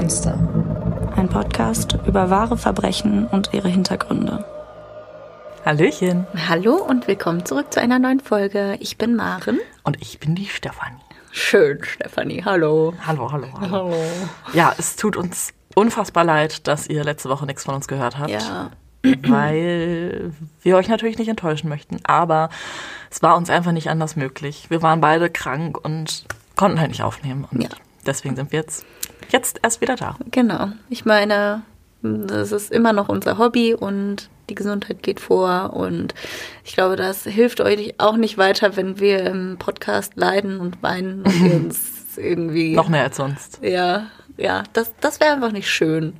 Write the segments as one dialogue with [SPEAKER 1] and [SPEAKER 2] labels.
[SPEAKER 1] Monster.
[SPEAKER 2] Ein Podcast über wahre Verbrechen und ihre Hintergründe.
[SPEAKER 3] Hallöchen.
[SPEAKER 2] Hallo und willkommen zurück zu einer neuen Folge. Ich bin Maren.
[SPEAKER 3] Und ich bin die Stefanie.
[SPEAKER 2] Schön, Stefanie. Hallo.
[SPEAKER 3] Hallo, hallo, hallo. hallo. Ja, es tut uns unfassbar leid, dass ihr letzte Woche nichts von uns gehört habt.
[SPEAKER 2] Ja.
[SPEAKER 3] Weil wir euch natürlich nicht enttäuschen möchten. Aber es war uns einfach nicht anders möglich. Wir waren beide krank und konnten halt nicht aufnehmen. Und
[SPEAKER 2] ja.
[SPEAKER 3] Deswegen sind wir jetzt jetzt erst wieder da.
[SPEAKER 2] Genau. Ich meine, das ist immer noch unser Hobby und die Gesundheit geht vor. Und ich glaube, das hilft euch auch nicht weiter, wenn wir im Podcast leiden und weinen und wir uns irgendwie.
[SPEAKER 3] noch mehr als sonst.
[SPEAKER 2] Ja, ja, das, das wäre einfach nicht schön.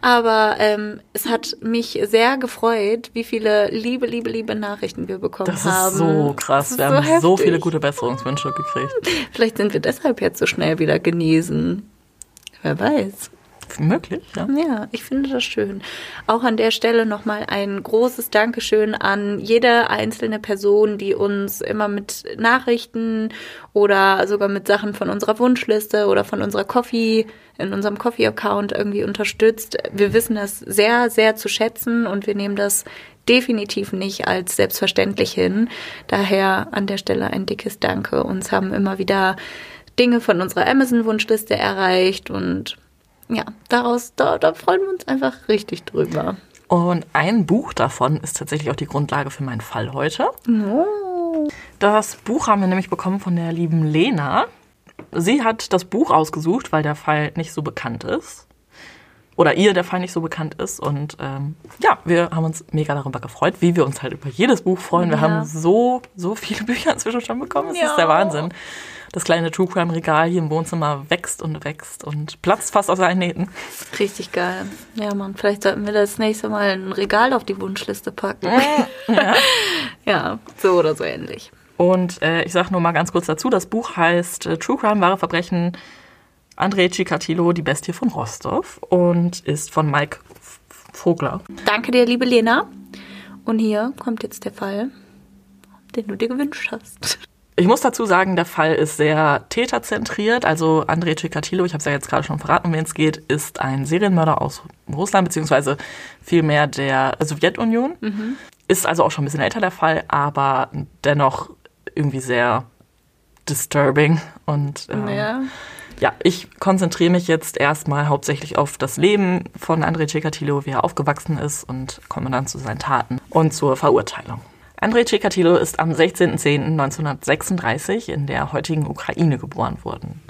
[SPEAKER 2] Aber ähm, es hat mich sehr gefreut, wie viele liebe, liebe, liebe Nachrichten wir bekommen
[SPEAKER 3] das
[SPEAKER 2] haben.
[SPEAKER 3] Das ist so krass. Ist wir so haben heftig. so viele gute Besserungswünsche gekriegt.
[SPEAKER 2] Vielleicht sind wir deshalb jetzt so schnell wieder genesen. Wer weiß.
[SPEAKER 3] Möglich, ja.
[SPEAKER 2] Ja, ich finde das schön. Auch an der Stelle nochmal ein großes Dankeschön an jede einzelne Person, die uns immer mit Nachrichten oder sogar mit Sachen von unserer Wunschliste oder von unserer Coffee, in unserem Coffee-Account irgendwie unterstützt. Wir wissen das sehr, sehr zu schätzen und wir nehmen das definitiv nicht als selbstverständlich hin. Daher an der Stelle ein dickes Danke. Uns haben immer wieder Dinge von unserer Amazon-Wunschliste erreicht und ja, daraus, da, da freuen wir uns einfach richtig drüber.
[SPEAKER 3] Und ein Buch davon ist tatsächlich auch die Grundlage für meinen Fall heute.
[SPEAKER 2] Oh.
[SPEAKER 3] Das Buch haben wir nämlich bekommen von der lieben Lena. Sie hat das Buch ausgesucht, weil der Fall nicht so bekannt ist. Oder ihr der Fall nicht so bekannt ist. Und ähm, ja, wir haben uns mega darüber gefreut, wie wir uns halt über jedes Buch freuen. Wir ja. haben so, so viele Bücher inzwischen schon bekommen. Das ja. ist der Wahnsinn das kleine True Crime Regal hier im Wohnzimmer wächst und wächst und platzt fast aus seinen Nähten.
[SPEAKER 2] Richtig geil. Ja, Mann, vielleicht sollten wir das nächste Mal ein Regal auf die Wunschliste packen.
[SPEAKER 3] Ja,
[SPEAKER 2] ja so oder so ähnlich.
[SPEAKER 3] Und äh, ich sage nur mal ganz kurz dazu, das Buch heißt äh, True Crime, wahre Verbrechen, André Cicatillo, die Bestie von Rostov und ist von Mike Vogler.
[SPEAKER 2] Danke dir, liebe Lena. Und hier kommt jetzt der Fall, den du dir gewünscht hast.
[SPEAKER 3] Ich muss dazu sagen, der Fall ist sehr täterzentriert. Also Andrei Chikatilo, ich habe es ja jetzt gerade schon verraten, um wen es geht, ist ein Serienmörder aus Russland, beziehungsweise vielmehr der Sowjetunion.
[SPEAKER 2] Mhm.
[SPEAKER 3] Ist also auch schon ein bisschen älter der Fall, aber dennoch irgendwie sehr disturbing. Und ähm,
[SPEAKER 2] ja.
[SPEAKER 3] ja, ich konzentriere mich jetzt erstmal hauptsächlich auf das Leben von Andrei Chikatilo, wie er aufgewachsen ist und komme dann zu seinen Taten und zur Verurteilung. Andrei Chikatilo ist am 16.10.1936 in der heutigen Ukraine geboren worden.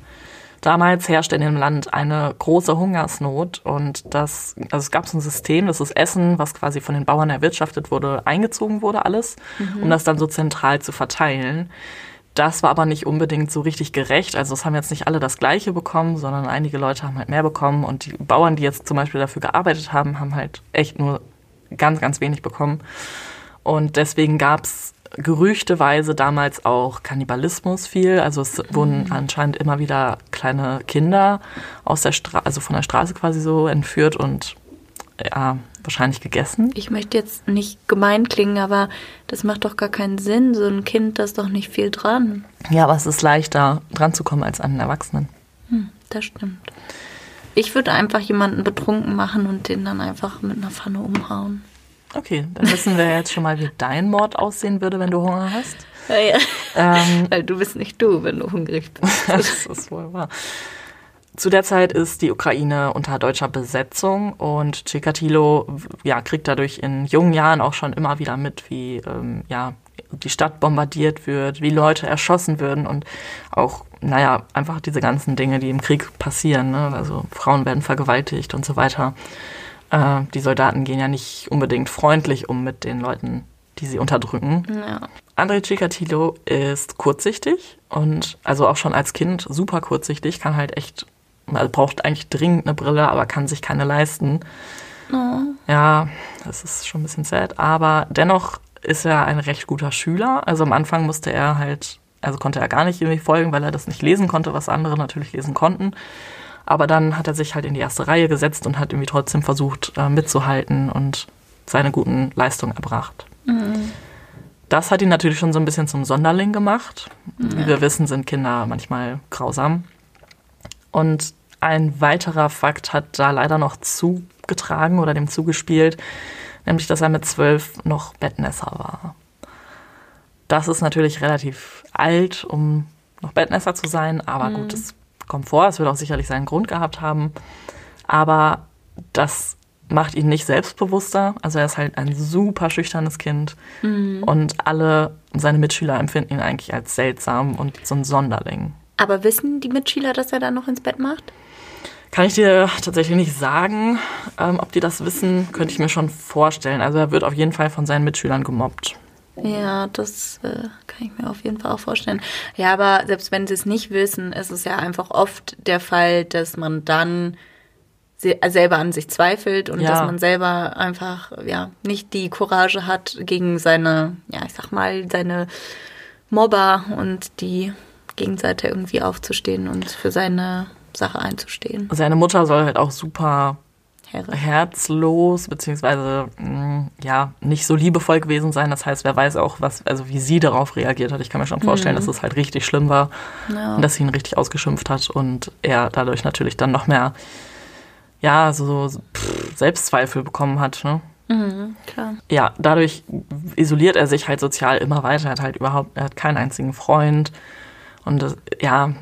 [SPEAKER 3] Damals herrschte in dem Land eine große Hungersnot und das, also es gab so ein System, dass das Essen, was quasi von den Bauern erwirtschaftet wurde, eingezogen wurde alles, mhm. um das dann so zentral zu verteilen. Das war aber nicht unbedingt so richtig gerecht. Also es haben jetzt nicht alle das Gleiche bekommen, sondern einige Leute haben halt mehr bekommen und die Bauern, die jetzt zum Beispiel dafür gearbeitet haben, haben halt echt nur ganz, ganz wenig bekommen. Und deswegen gab es gerüchteweise damals auch Kannibalismus viel. Also es wurden mhm. anscheinend immer wieder kleine Kinder aus der Straße, also von der Straße quasi so entführt und ja, wahrscheinlich gegessen.
[SPEAKER 2] Ich möchte jetzt nicht gemein klingen, aber das macht doch gar keinen Sinn. So ein Kind, da ist doch nicht viel dran.
[SPEAKER 3] Ja, aber es ist leichter dran zu kommen als an einen Erwachsenen.
[SPEAKER 2] Hm, das stimmt. Ich würde einfach jemanden betrunken machen und den dann einfach mit einer Pfanne umhauen.
[SPEAKER 3] Okay, dann wissen wir jetzt schon mal, wie dein Mord aussehen würde, wenn du Hunger hast.
[SPEAKER 2] Ja, ja. Ähm, Weil du bist nicht du, wenn du hungrig bist.
[SPEAKER 3] das ist wohl wahr. Zu der Zeit ist die Ukraine unter deutscher Besetzung und Chikatilo ja, kriegt dadurch in jungen Jahren auch schon immer wieder mit, wie ähm, ja, die Stadt bombardiert wird, wie Leute erschossen würden und auch, naja, einfach diese ganzen Dinge, die im Krieg passieren. Ne? Also Frauen werden vergewaltigt und so weiter. Äh, die Soldaten gehen ja nicht unbedingt freundlich um mit den Leuten, die sie unterdrücken.
[SPEAKER 2] Ja.
[SPEAKER 3] André Chikatilo ist kurzsichtig und also auch schon als Kind super kurzsichtig, kann halt echt, also braucht eigentlich dringend eine Brille, aber kann sich keine leisten.
[SPEAKER 2] Oh.
[SPEAKER 3] Ja, das ist schon ein bisschen sad, aber dennoch ist er ein recht guter Schüler. Also am Anfang musste er halt, also konnte er gar nicht irgendwie folgen, weil er das nicht lesen konnte, was andere natürlich lesen konnten. Aber dann hat er sich halt in die erste Reihe gesetzt und hat irgendwie trotzdem versucht, äh, mitzuhalten und seine guten Leistungen erbracht.
[SPEAKER 2] Mhm.
[SPEAKER 3] Das hat ihn natürlich schon so ein bisschen zum Sonderling gemacht.
[SPEAKER 2] Ja.
[SPEAKER 3] Wie wir wissen, sind Kinder manchmal grausam. Und ein weiterer Fakt hat da leider noch zugetragen oder dem zugespielt, nämlich dass er mit zwölf noch Bettnässer war. Das ist natürlich relativ alt, um noch Bettnässer zu sein, aber mhm. gut, es kommt vor, es wird auch sicherlich seinen Grund gehabt haben. Aber das macht ihn nicht selbstbewusster. Also er ist halt ein super schüchternes Kind mhm. und alle seine Mitschüler empfinden ihn eigentlich als seltsam und so ein Sonderling.
[SPEAKER 2] Aber wissen die Mitschüler, dass er dann noch ins Bett macht?
[SPEAKER 3] Kann ich dir tatsächlich nicht sagen. Ähm, ob die das wissen, könnte ich mir schon vorstellen. Also er wird auf jeden Fall von seinen Mitschülern gemobbt.
[SPEAKER 2] Ja, das äh, kann ich mir auf jeden Fall auch vorstellen. Ja, aber selbst wenn sie es nicht wissen, ist es ja einfach oft der Fall, dass man dann selber an sich zweifelt und ja. dass man selber einfach ja nicht die Courage hat gegen seine ja ich sag mal seine Mobber und die Gegenseite irgendwie aufzustehen und für seine Sache einzustehen.
[SPEAKER 3] Seine Mutter soll halt auch super Herre. herzlos beziehungsweise mm, ja nicht so liebevoll gewesen sein. Das heißt, wer weiß auch, was also wie sie darauf reagiert hat. Ich kann mir schon vorstellen, mhm. dass es halt richtig schlimm war ja. und dass sie ihn richtig ausgeschimpft hat und er dadurch natürlich dann noch mehr ja, so pff, Selbstzweifel bekommen hat. Ne?
[SPEAKER 2] Mhm.
[SPEAKER 3] Ja, dadurch isoliert er sich halt sozial immer weiter. Er hat halt überhaupt, er hat keinen einzigen Freund. Und das, ja,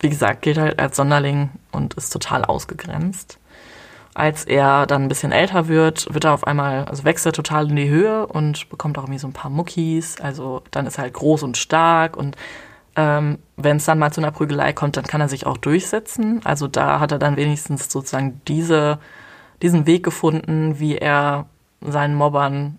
[SPEAKER 3] wie gesagt, gilt halt als Sonderling und ist total ausgegrenzt. Als er dann ein bisschen älter wird, wird er auf einmal, also wächst er total in die Höhe und bekommt auch irgendwie so ein paar Muckis. Also dann ist er halt groß und stark und ähm, wenn es dann mal zu einer Prügelei kommt, dann kann er sich auch durchsetzen. Also da hat er dann wenigstens sozusagen diese, diesen Weg gefunden, wie er seinen Mobbern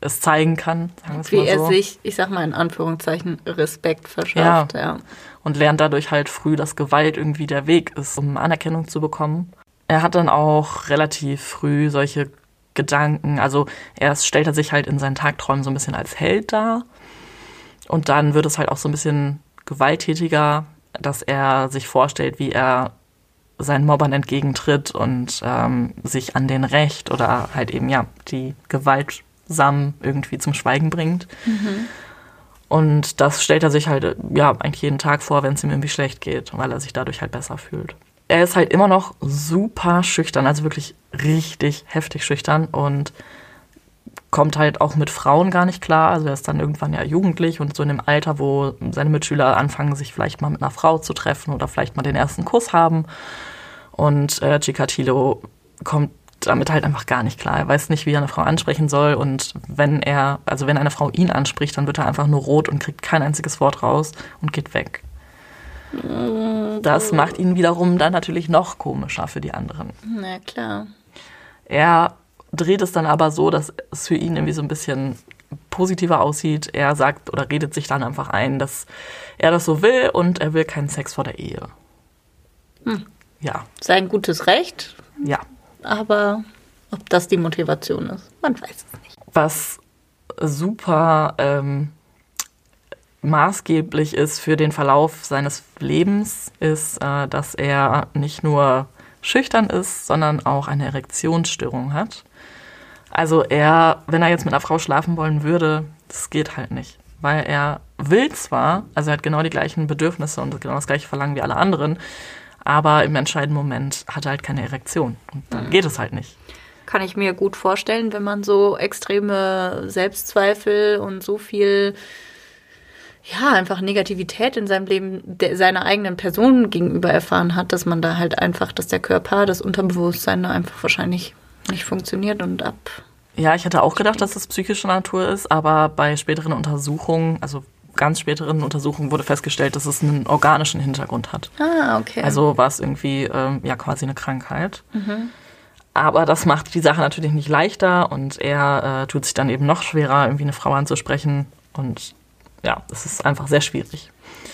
[SPEAKER 3] es zeigen kann.
[SPEAKER 2] wie er so. sich, ich sag mal in Anführungszeichen, Respekt verschafft. Ja. ja.
[SPEAKER 3] Und lernt dadurch halt früh, dass Gewalt irgendwie der Weg ist, um Anerkennung zu bekommen. Er hat dann auch relativ früh solche Gedanken, also erst stellt er sich halt in seinen Tagträumen so ein bisschen als Held dar. Und dann wird es halt auch so ein bisschen gewalttätiger, dass er sich vorstellt, wie er seinen Mobbern entgegentritt und ähm, sich an den Recht oder halt eben ja die gewaltsam irgendwie zum Schweigen bringt. Mhm. Und das stellt er sich halt ja eigentlich jeden Tag vor, wenn es ihm irgendwie schlecht geht, weil er sich dadurch halt besser fühlt. Er ist halt immer noch super schüchtern, also wirklich richtig heftig schüchtern und kommt halt auch mit Frauen gar nicht klar. Also er ist dann irgendwann ja jugendlich und so in dem Alter, wo seine Mitschüler anfangen, sich vielleicht mal mit einer Frau zu treffen oder vielleicht mal den ersten Kuss haben. Und äh, Chikatilo kommt damit halt einfach gar nicht klar. Er weiß nicht, wie er eine Frau ansprechen soll. Und wenn er, also wenn eine Frau ihn anspricht, dann wird er einfach nur rot und kriegt kein einziges Wort raus und geht weg. Das macht ihn wiederum dann natürlich noch komischer für die anderen.
[SPEAKER 2] Na klar.
[SPEAKER 3] Er dreht es dann aber so, dass es für ihn irgendwie so ein bisschen positiver aussieht. Er sagt oder redet sich dann einfach ein, dass er das so will und er will keinen Sex vor der Ehe.
[SPEAKER 2] Hm. Ja. Sein gutes Recht.
[SPEAKER 3] Ja.
[SPEAKER 2] Aber ob das die Motivation ist, man weiß es nicht.
[SPEAKER 3] Was super ähm, maßgeblich ist für den Verlauf seines Lebens, ist, äh, dass er nicht nur schüchtern ist, sondern auch eine Erektionsstörung hat. Also er, wenn er jetzt mit einer Frau schlafen wollen würde, das geht halt nicht. Weil er will zwar, also er hat genau die gleichen Bedürfnisse und genau das gleiche Verlangen wie alle anderen, aber im entscheidenden Moment hat er halt keine Erektion. Und dann mhm. geht es halt nicht.
[SPEAKER 2] Kann ich mir gut vorstellen, wenn man so extreme Selbstzweifel und so viel ja, einfach Negativität in seinem Leben der, seiner eigenen Person gegenüber erfahren hat, dass man da halt einfach, dass der Körper, das Unterbewusstsein einfach wahrscheinlich nicht funktioniert und ab.
[SPEAKER 3] Ja, ich hätte auch gedacht, dass es psychische Natur ist, aber bei späteren Untersuchungen, also ganz späteren Untersuchungen wurde festgestellt, dass es einen organischen Hintergrund hat.
[SPEAKER 2] Ah, okay.
[SPEAKER 3] Also war es irgendwie ähm, ja quasi eine Krankheit. Mhm. Aber das macht die Sache natürlich nicht leichter und er äh, tut sich dann eben noch schwerer, irgendwie eine Frau anzusprechen. Und ja, es ist einfach sehr schwierig.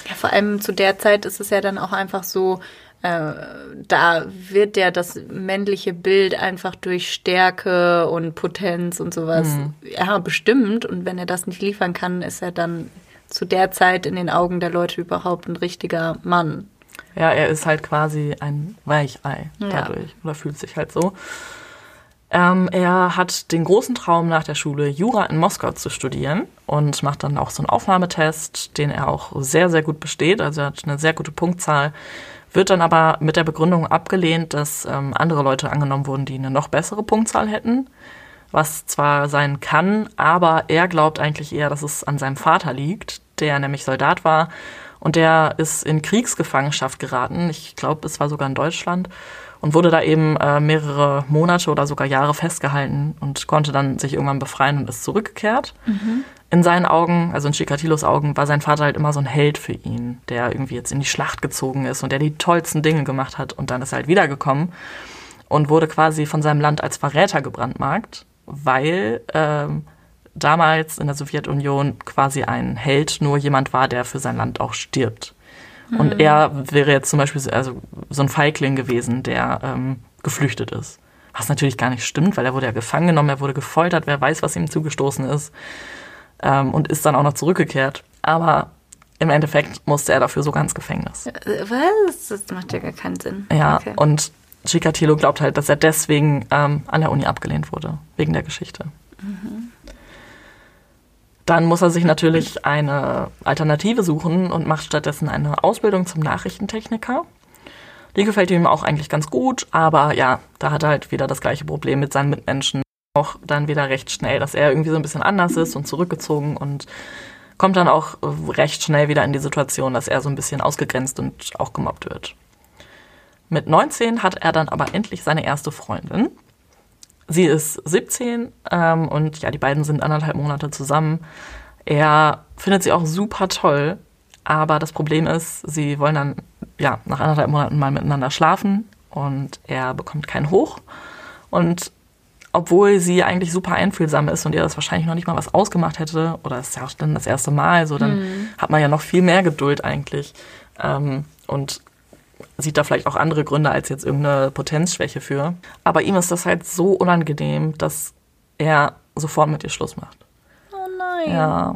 [SPEAKER 2] Ja, vor allem zu der Zeit ist es ja dann auch einfach so, äh, da wird ja das männliche Bild einfach durch Stärke und Potenz und sowas mhm. ja, bestimmt. Und wenn er das nicht liefern kann, ist er dann zu der Zeit in den Augen der Leute überhaupt ein richtiger Mann.
[SPEAKER 3] Ja, er ist halt quasi ein Weichei dadurch ja. oder fühlt sich halt so. Ähm, er hat den großen Traum, nach der Schule Jura in Moskau zu studieren und macht dann auch so einen Aufnahmetest, den er auch sehr, sehr gut besteht. Also er hat eine sehr gute Punktzahl, wird dann aber mit der Begründung abgelehnt, dass ähm, andere Leute angenommen wurden, die eine noch bessere Punktzahl hätten. Was zwar sein kann, aber er glaubt eigentlich eher, dass es an seinem Vater liegt, der nämlich Soldat war und der ist in Kriegsgefangenschaft geraten. Ich glaube, es war sogar in Deutschland und wurde da eben äh, mehrere Monate oder sogar Jahre festgehalten und konnte dann sich irgendwann befreien und ist zurückgekehrt. Mhm. In seinen Augen, also in Chikatilos Augen, war sein Vater halt immer so ein Held für ihn, der irgendwie jetzt in die Schlacht gezogen ist und der die tollsten Dinge gemacht hat und dann ist er halt wiedergekommen und wurde quasi von seinem Land als Verräter gebrandmarkt, weil ähm, damals in der Sowjetunion quasi ein Held nur jemand war, der für sein Land auch stirbt. Und mhm. er wäre jetzt zum Beispiel also so ein Feigling gewesen, der ähm, geflüchtet ist. Was natürlich gar nicht stimmt, weil er wurde ja gefangen genommen, er wurde gefoltert, wer weiß, was ihm zugestoßen ist. Ähm, und ist dann auch noch zurückgekehrt. Aber im Endeffekt musste er dafür sogar ins Gefängnis. Äh,
[SPEAKER 2] was? Das macht ja gar keinen Sinn.
[SPEAKER 3] Ja, okay. und Chikatilo glaubt halt, dass er deswegen ähm, an der Uni abgelehnt wurde, wegen der Geschichte. Mhm. Dann muss er sich natürlich eine Alternative suchen und macht stattdessen eine Ausbildung zum Nachrichtentechniker. Die gefällt ihm auch eigentlich ganz gut, aber ja, da hat er halt wieder das gleiche Problem mit seinen Mitmenschen. Auch dann wieder recht schnell, dass er irgendwie so ein bisschen anders ist und zurückgezogen und kommt dann auch recht schnell wieder in die Situation, dass er so ein bisschen ausgegrenzt und auch gemobbt wird. Mit 19 hat er dann aber endlich seine erste Freundin. Sie ist 17 ähm, und ja, die beiden sind anderthalb Monate zusammen. Er findet sie auch super toll, aber das Problem ist, sie wollen dann ja nach anderthalb Monaten mal miteinander schlafen und er bekommt keinen Hoch. Und obwohl sie eigentlich super einfühlsam ist und ihr das wahrscheinlich noch nicht mal was ausgemacht hätte, oder es ist ja auch dann das erste Mal, so dann mhm. hat man ja noch viel mehr Geduld eigentlich. Ähm, und sieht da vielleicht auch andere Gründe als jetzt irgendeine Potenzschwäche für. Aber ihm ist das halt so unangenehm, dass er sofort mit ihr Schluss macht.
[SPEAKER 2] Oh nein.
[SPEAKER 3] Ja.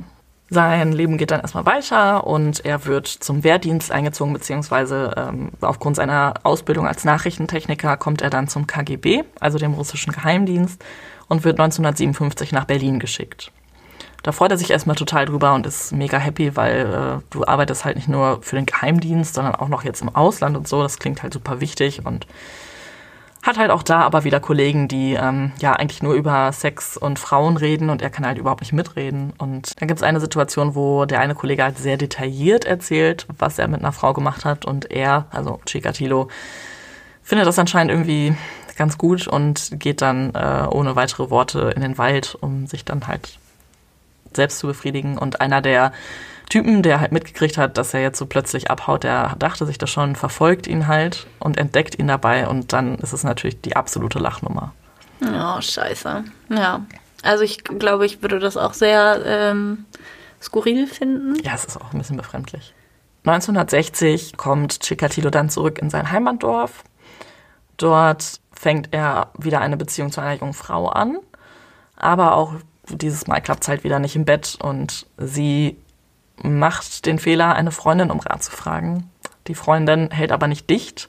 [SPEAKER 3] Sein Leben geht dann erstmal weiter und er wird zum Wehrdienst eingezogen, beziehungsweise ähm, aufgrund seiner Ausbildung als Nachrichtentechniker kommt er dann zum KGB, also dem russischen Geheimdienst, und wird 1957 nach Berlin geschickt da freut er sich erstmal total drüber und ist mega happy, weil äh, du arbeitest halt nicht nur für den Geheimdienst, sondern auch noch jetzt im Ausland und so. Das klingt halt super wichtig und hat halt auch da aber wieder Kollegen, die ähm, ja eigentlich nur über Sex und Frauen reden und er kann halt überhaupt nicht mitreden. Und dann gibt es eine Situation, wo der eine Kollege halt sehr detailliert erzählt, was er mit einer Frau gemacht hat und er, also Chikatilo, findet das anscheinend irgendwie ganz gut und geht dann äh, ohne weitere Worte in den Wald, um sich dann halt selbst zu befriedigen. Und einer der Typen, der halt mitgekriegt hat, dass er jetzt so plötzlich abhaut, der dachte sich das schon, verfolgt ihn halt und entdeckt ihn dabei. Und dann ist es natürlich die absolute Lachnummer.
[SPEAKER 2] Oh, scheiße. Ja. Also ich glaube, ich würde das auch sehr ähm, skurril finden.
[SPEAKER 3] Ja, es ist auch ein bisschen befremdlich. 1960 kommt Chikatilo dann zurück in sein Heimatdorf. Dort fängt er wieder eine Beziehung zu einer jungen Frau an, aber auch dieses Mal klappt es halt wieder nicht im Bett und sie macht den Fehler, eine Freundin um Rat zu fragen. Die Freundin hält aber nicht dicht,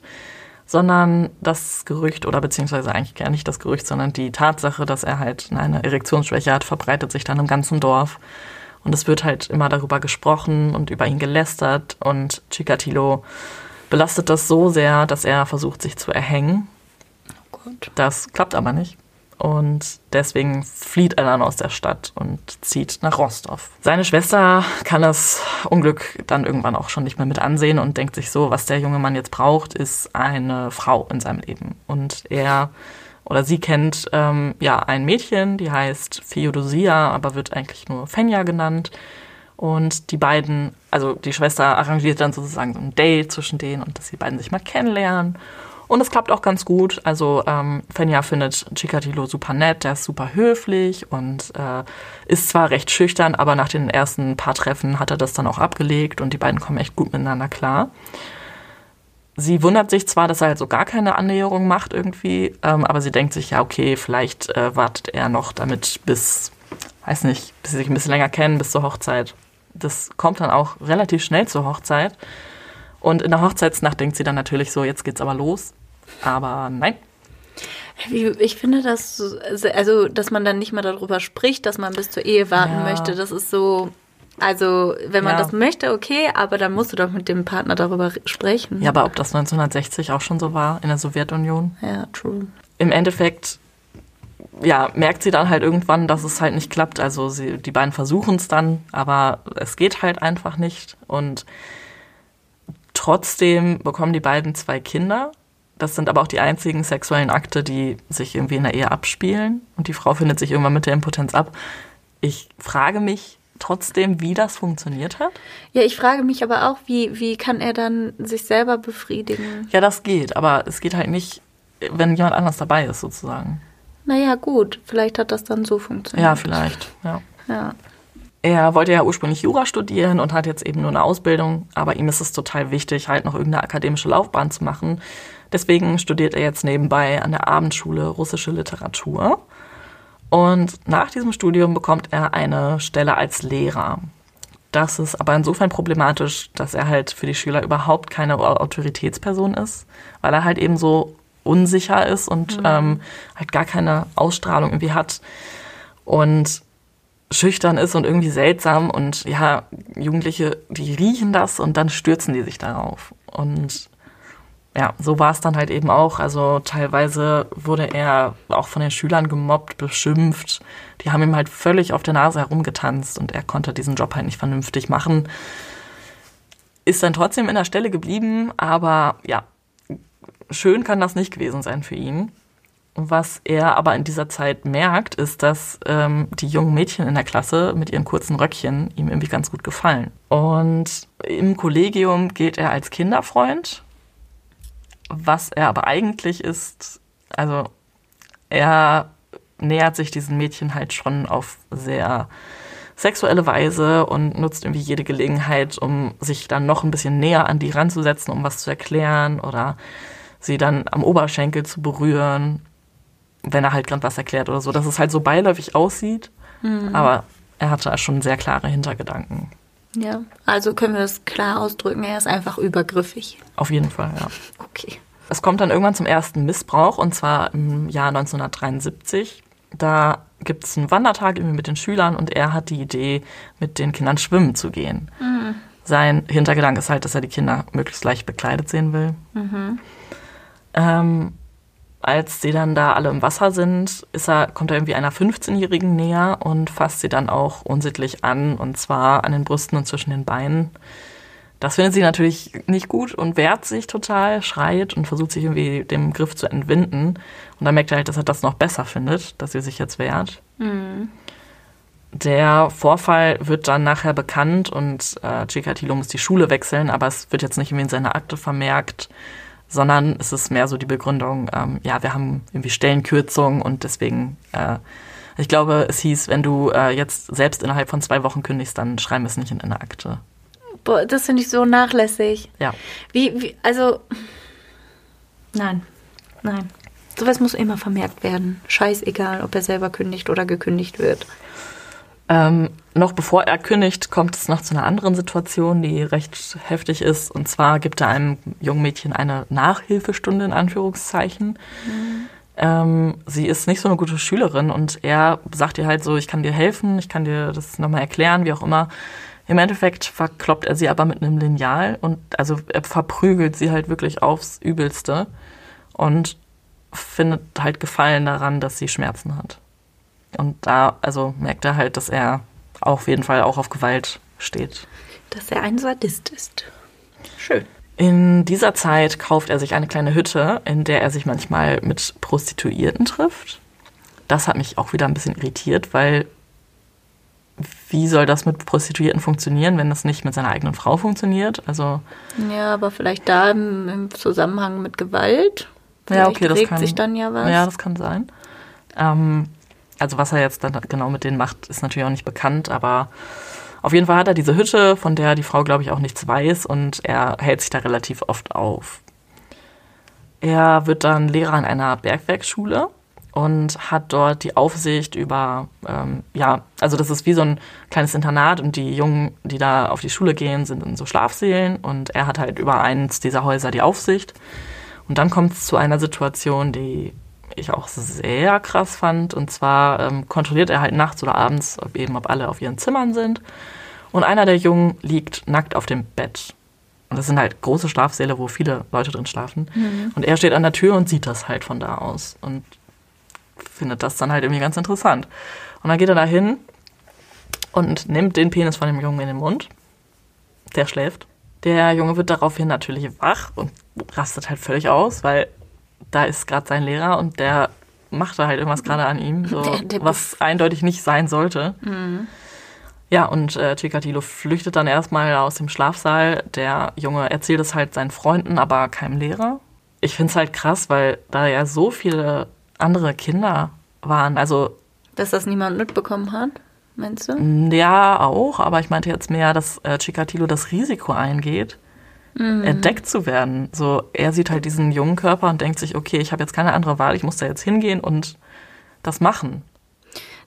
[SPEAKER 3] sondern das Gerücht oder beziehungsweise eigentlich gar nicht das Gerücht, sondern die Tatsache, dass er halt eine Erektionsschwäche hat, verbreitet sich dann im ganzen Dorf. Und es wird halt immer darüber gesprochen und über ihn gelästert und Chikatilo belastet das so sehr, dass er versucht, sich zu erhängen. Oh. Das klappt aber nicht. Und deswegen flieht er dann aus der Stadt und zieht nach Rostov. Seine Schwester kann das Unglück dann irgendwann auch schon nicht mehr mit ansehen und denkt sich so, was der junge Mann jetzt braucht, ist eine Frau in seinem Leben. Und er oder sie kennt ähm, ja ein Mädchen, die heißt Theodosia, aber wird eigentlich nur Fenja genannt. Und die beiden, also die Schwester arrangiert dann sozusagen so ein Date zwischen denen und dass die beiden sich mal kennenlernen. Und es klappt auch ganz gut. Also ähm, Fenja findet Chikatilo super nett, der ist super höflich und äh, ist zwar recht schüchtern, aber nach den ersten paar Treffen hat er das dann auch abgelegt und die beiden kommen echt gut miteinander klar. Sie wundert sich zwar, dass er halt so gar keine Annäherung macht irgendwie, ähm, aber sie denkt sich, ja, okay, vielleicht äh, wartet er noch damit bis, weiß nicht, bis sie sich ein bisschen länger kennen, bis zur Hochzeit. Das kommt dann auch relativ schnell zur Hochzeit. Und in der Hochzeitsnacht denkt sie dann natürlich so, jetzt geht's aber los. Aber nein.
[SPEAKER 2] Ich finde das, also, dass man dann nicht mal darüber spricht, dass man bis zur Ehe warten ja. möchte, das ist so, also, wenn man ja. das möchte, okay, aber dann musst du doch mit dem Partner darüber sprechen.
[SPEAKER 3] Ja, aber ob das 1960 auch schon so war in der Sowjetunion?
[SPEAKER 2] Ja, true.
[SPEAKER 3] Im Endeffekt, ja, merkt sie dann halt irgendwann, dass es halt nicht klappt. Also, sie, die beiden versuchen es dann, aber es geht halt einfach nicht. Und trotzdem bekommen die beiden zwei Kinder. Das sind aber auch die einzigen sexuellen Akte, die sich irgendwie in der Ehe abspielen. Und die Frau findet sich irgendwann mit der Impotenz ab. Ich frage mich, trotzdem, wie das funktioniert hat?
[SPEAKER 2] Ja, ich frage mich aber auch, wie, wie kann er dann sich selber befriedigen?
[SPEAKER 3] Ja, das geht, aber es geht halt nicht, wenn jemand anders dabei ist, sozusagen.
[SPEAKER 2] Naja, gut, vielleicht hat das dann so funktioniert.
[SPEAKER 3] Ja, vielleicht, ja.
[SPEAKER 2] Ja.
[SPEAKER 3] Er wollte ja ursprünglich Jura studieren und hat jetzt eben nur eine Ausbildung, aber ihm ist es total wichtig, halt noch irgendeine akademische Laufbahn zu machen. Deswegen studiert er jetzt nebenbei an der Abendschule russische Literatur und nach diesem Studium bekommt er eine Stelle als Lehrer. Das ist aber insofern problematisch, dass er halt für die Schüler überhaupt keine Autoritätsperson ist, weil er halt eben so unsicher ist und mhm. ähm, halt gar keine Ausstrahlung irgendwie hat und schüchtern ist und irgendwie seltsam und ja, Jugendliche, die riechen das und dann stürzen die sich darauf. Und ja, so war es dann halt eben auch. Also teilweise wurde er auch von den Schülern gemobbt, beschimpft. Die haben ihm halt völlig auf der Nase herumgetanzt und er konnte diesen Job halt nicht vernünftig machen. Ist dann trotzdem in der Stelle geblieben, aber ja, schön kann das nicht gewesen sein für ihn. Was er aber in dieser Zeit merkt, ist, dass ähm, die jungen Mädchen in der Klasse mit ihren kurzen Röckchen ihm irgendwie ganz gut gefallen. Und im Kollegium gilt er als Kinderfreund was er aber eigentlich ist, also er nähert sich diesen Mädchen halt schon auf sehr sexuelle Weise und nutzt irgendwie jede Gelegenheit, um sich dann noch ein bisschen näher an die ranzusetzen, um was zu erklären oder sie dann am Oberschenkel zu berühren, wenn er halt gerade was erklärt oder so, dass es halt so beiläufig aussieht, mhm. aber er hatte schon sehr klare Hintergedanken.
[SPEAKER 2] Ja, also können wir es klar ausdrücken, er ist einfach übergriffig.
[SPEAKER 3] Auf jeden Fall, ja.
[SPEAKER 2] Okay.
[SPEAKER 3] Es kommt dann irgendwann zum ersten Missbrauch und zwar im Jahr 1973. Da gibt es einen Wandertag mit den Schülern und er hat die Idee, mit den Kindern schwimmen zu gehen. Mhm. Sein Hintergedanke ist halt, dass er die Kinder möglichst leicht bekleidet sehen will. Mhm. Ähm, als sie dann da alle im Wasser sind, ist er, kommt er irgendwie einer 15-Jährigen näher und fasst sie dann auch unsittlich an, und zwar an den Brüsten und zwischen den Beinen. Das findet sie natürlich nicht gut und wehrt sich total, schreit und versucht sich irgendwie dem Griff zu entwinden. Und dann merkt er halt, dass er das noch besser findet, dass sie sich jetzt wehrt. Mhm. Der Vorfall wird dann nachher bekannt und äh, Chikatilo muss die Schule wechseln, aber es wird jetzt nicht irgendwie in seiner Akte vermerkt, sondern es ist mehr so die Begründung, ähm, ja, wir haben irgendwie Stellenkürzung und deswegen, äh, ich glaube, es hieß, wenn du äh, jetzt selbst innerhalb von zwei Wochen kündigst, dann schreiben wir es nicht in deine Akte.
[SPEAKER 2] Boah, das finde ich so nachlässig.
[SPEAKER 3] Ja.
[SPEAKER 2] Wie, wie, also. Nein. Nein. Sowas muss immer vermerkt werden. Scheißegal, ob er selber kündigt oder gekündigt wird.
[SPEAKER 3] Ähm, noch bevor er kündigt, kommt es noch zu einer anderen Situation, die recht heftig ist. Und zwar gibt er einem jungen Mädchen eine Nachhilfestunde in Anführungszeichen. Mhm. Ähm, sie ist nicht so eine gute Schülerin und er sagt ihr halt so, ich kann dir helfen, ich kann dir das nochmal erklären, wie auch immer. Im Endeffekt verkloppt er sie aber mit einem Lineal und also er verprügelt sie halt wirklich aufs Übelste und findet halt Gefallen daran, dass sie Schmerzen hat. Und da, also merkt er halt, dass er auf jeden Fall auch auf Gewalt steht.
[SPEAKER 2] Dass er ein Sadist ist. Schön.
[SPEAKER 3] In dieser Zeit kauft er sich eine kleine Hütte, in der er sich manchmal mit Prostituierten trifft. Das hat mich auch wieder ein bisschen irritiert, weil wie soll das mit Prostituierten funktionieren, wenn das nicht mit seiner eigenen Frau funktioniert? Also
[SPEAKER 2] ja, aber vielleicht da im, im Zusammenhang mit Gewalt. Vielleicht ja, okay, das kann sich dann ja was.
[SPEAKER 3] Ja, das kann sein. Ähm, also was er jetzt dann genau mit denen macht, ist natürlich auch nicht bekannt, aber auf jeden Fall hat er diese Hütte, von der die Frau, glaube ich, auch nichts weiß und er hält sich da relativ oft auf. Er wird dann Lehrer in einer Bergwerkschule und hat dort die Aufsicht über, ähm, ja, also das ist wie so ein kleines Internat und die Jungen, die da auf die Schule gehen, sind in so Schlafsälen und er hat halt über eins dieser Häuser die Aufsicht. Und dann kommt es zu einer Situation, die ich auch sehr krass fand. Und zwar ähm, kontrolliert er halt nachts oder abends ob eben, ob alle auf ihren Zimmern sind. Und einer der Jungen liegt nackt auf dem Bett. Und das sind halt große Schlafsäle, wo viele Leute drin schlafen. Mhm. Und er steht an der Tür und sieht das halt von da aus. Und findet das dann halt irgendwie ganz interessant. Und dann geht er da hin und nimmt den Penis von dem Jungen in den Mund. Der schläft. Der Junge wird daraufhin natürlich wach und rastet halt völlig aus, weil da ist gerade sein Lehrer und der macht da halt irgendwas gerade an ihm, so, der, der was eindeutig nicht sein sollte. Mhm. Ja, und äh, Chikatilo flüchtet dann erstmal aus dem Schlafsaal. Der Junge erzählt es halt seinen Freunden, aber keinem Lehrer. Ich finde es halt krass, weil da ja so viele andere Kinder waren. Also.
[SPEAKER 2] Dass das niemand mitbekommen hat, meinst du?
[SPEAKER 3] Ja, auch, aber ich meinte jetzt mehr, dass äh, Chikatilo das Risiko eingeht, mhm. entdeckt zu werden. So, er sieht halt diesen jungen Körper und denkt sich, okay, ich habe jetzt keine andere Wahl, ich muss da jetzt hingehen und das machen.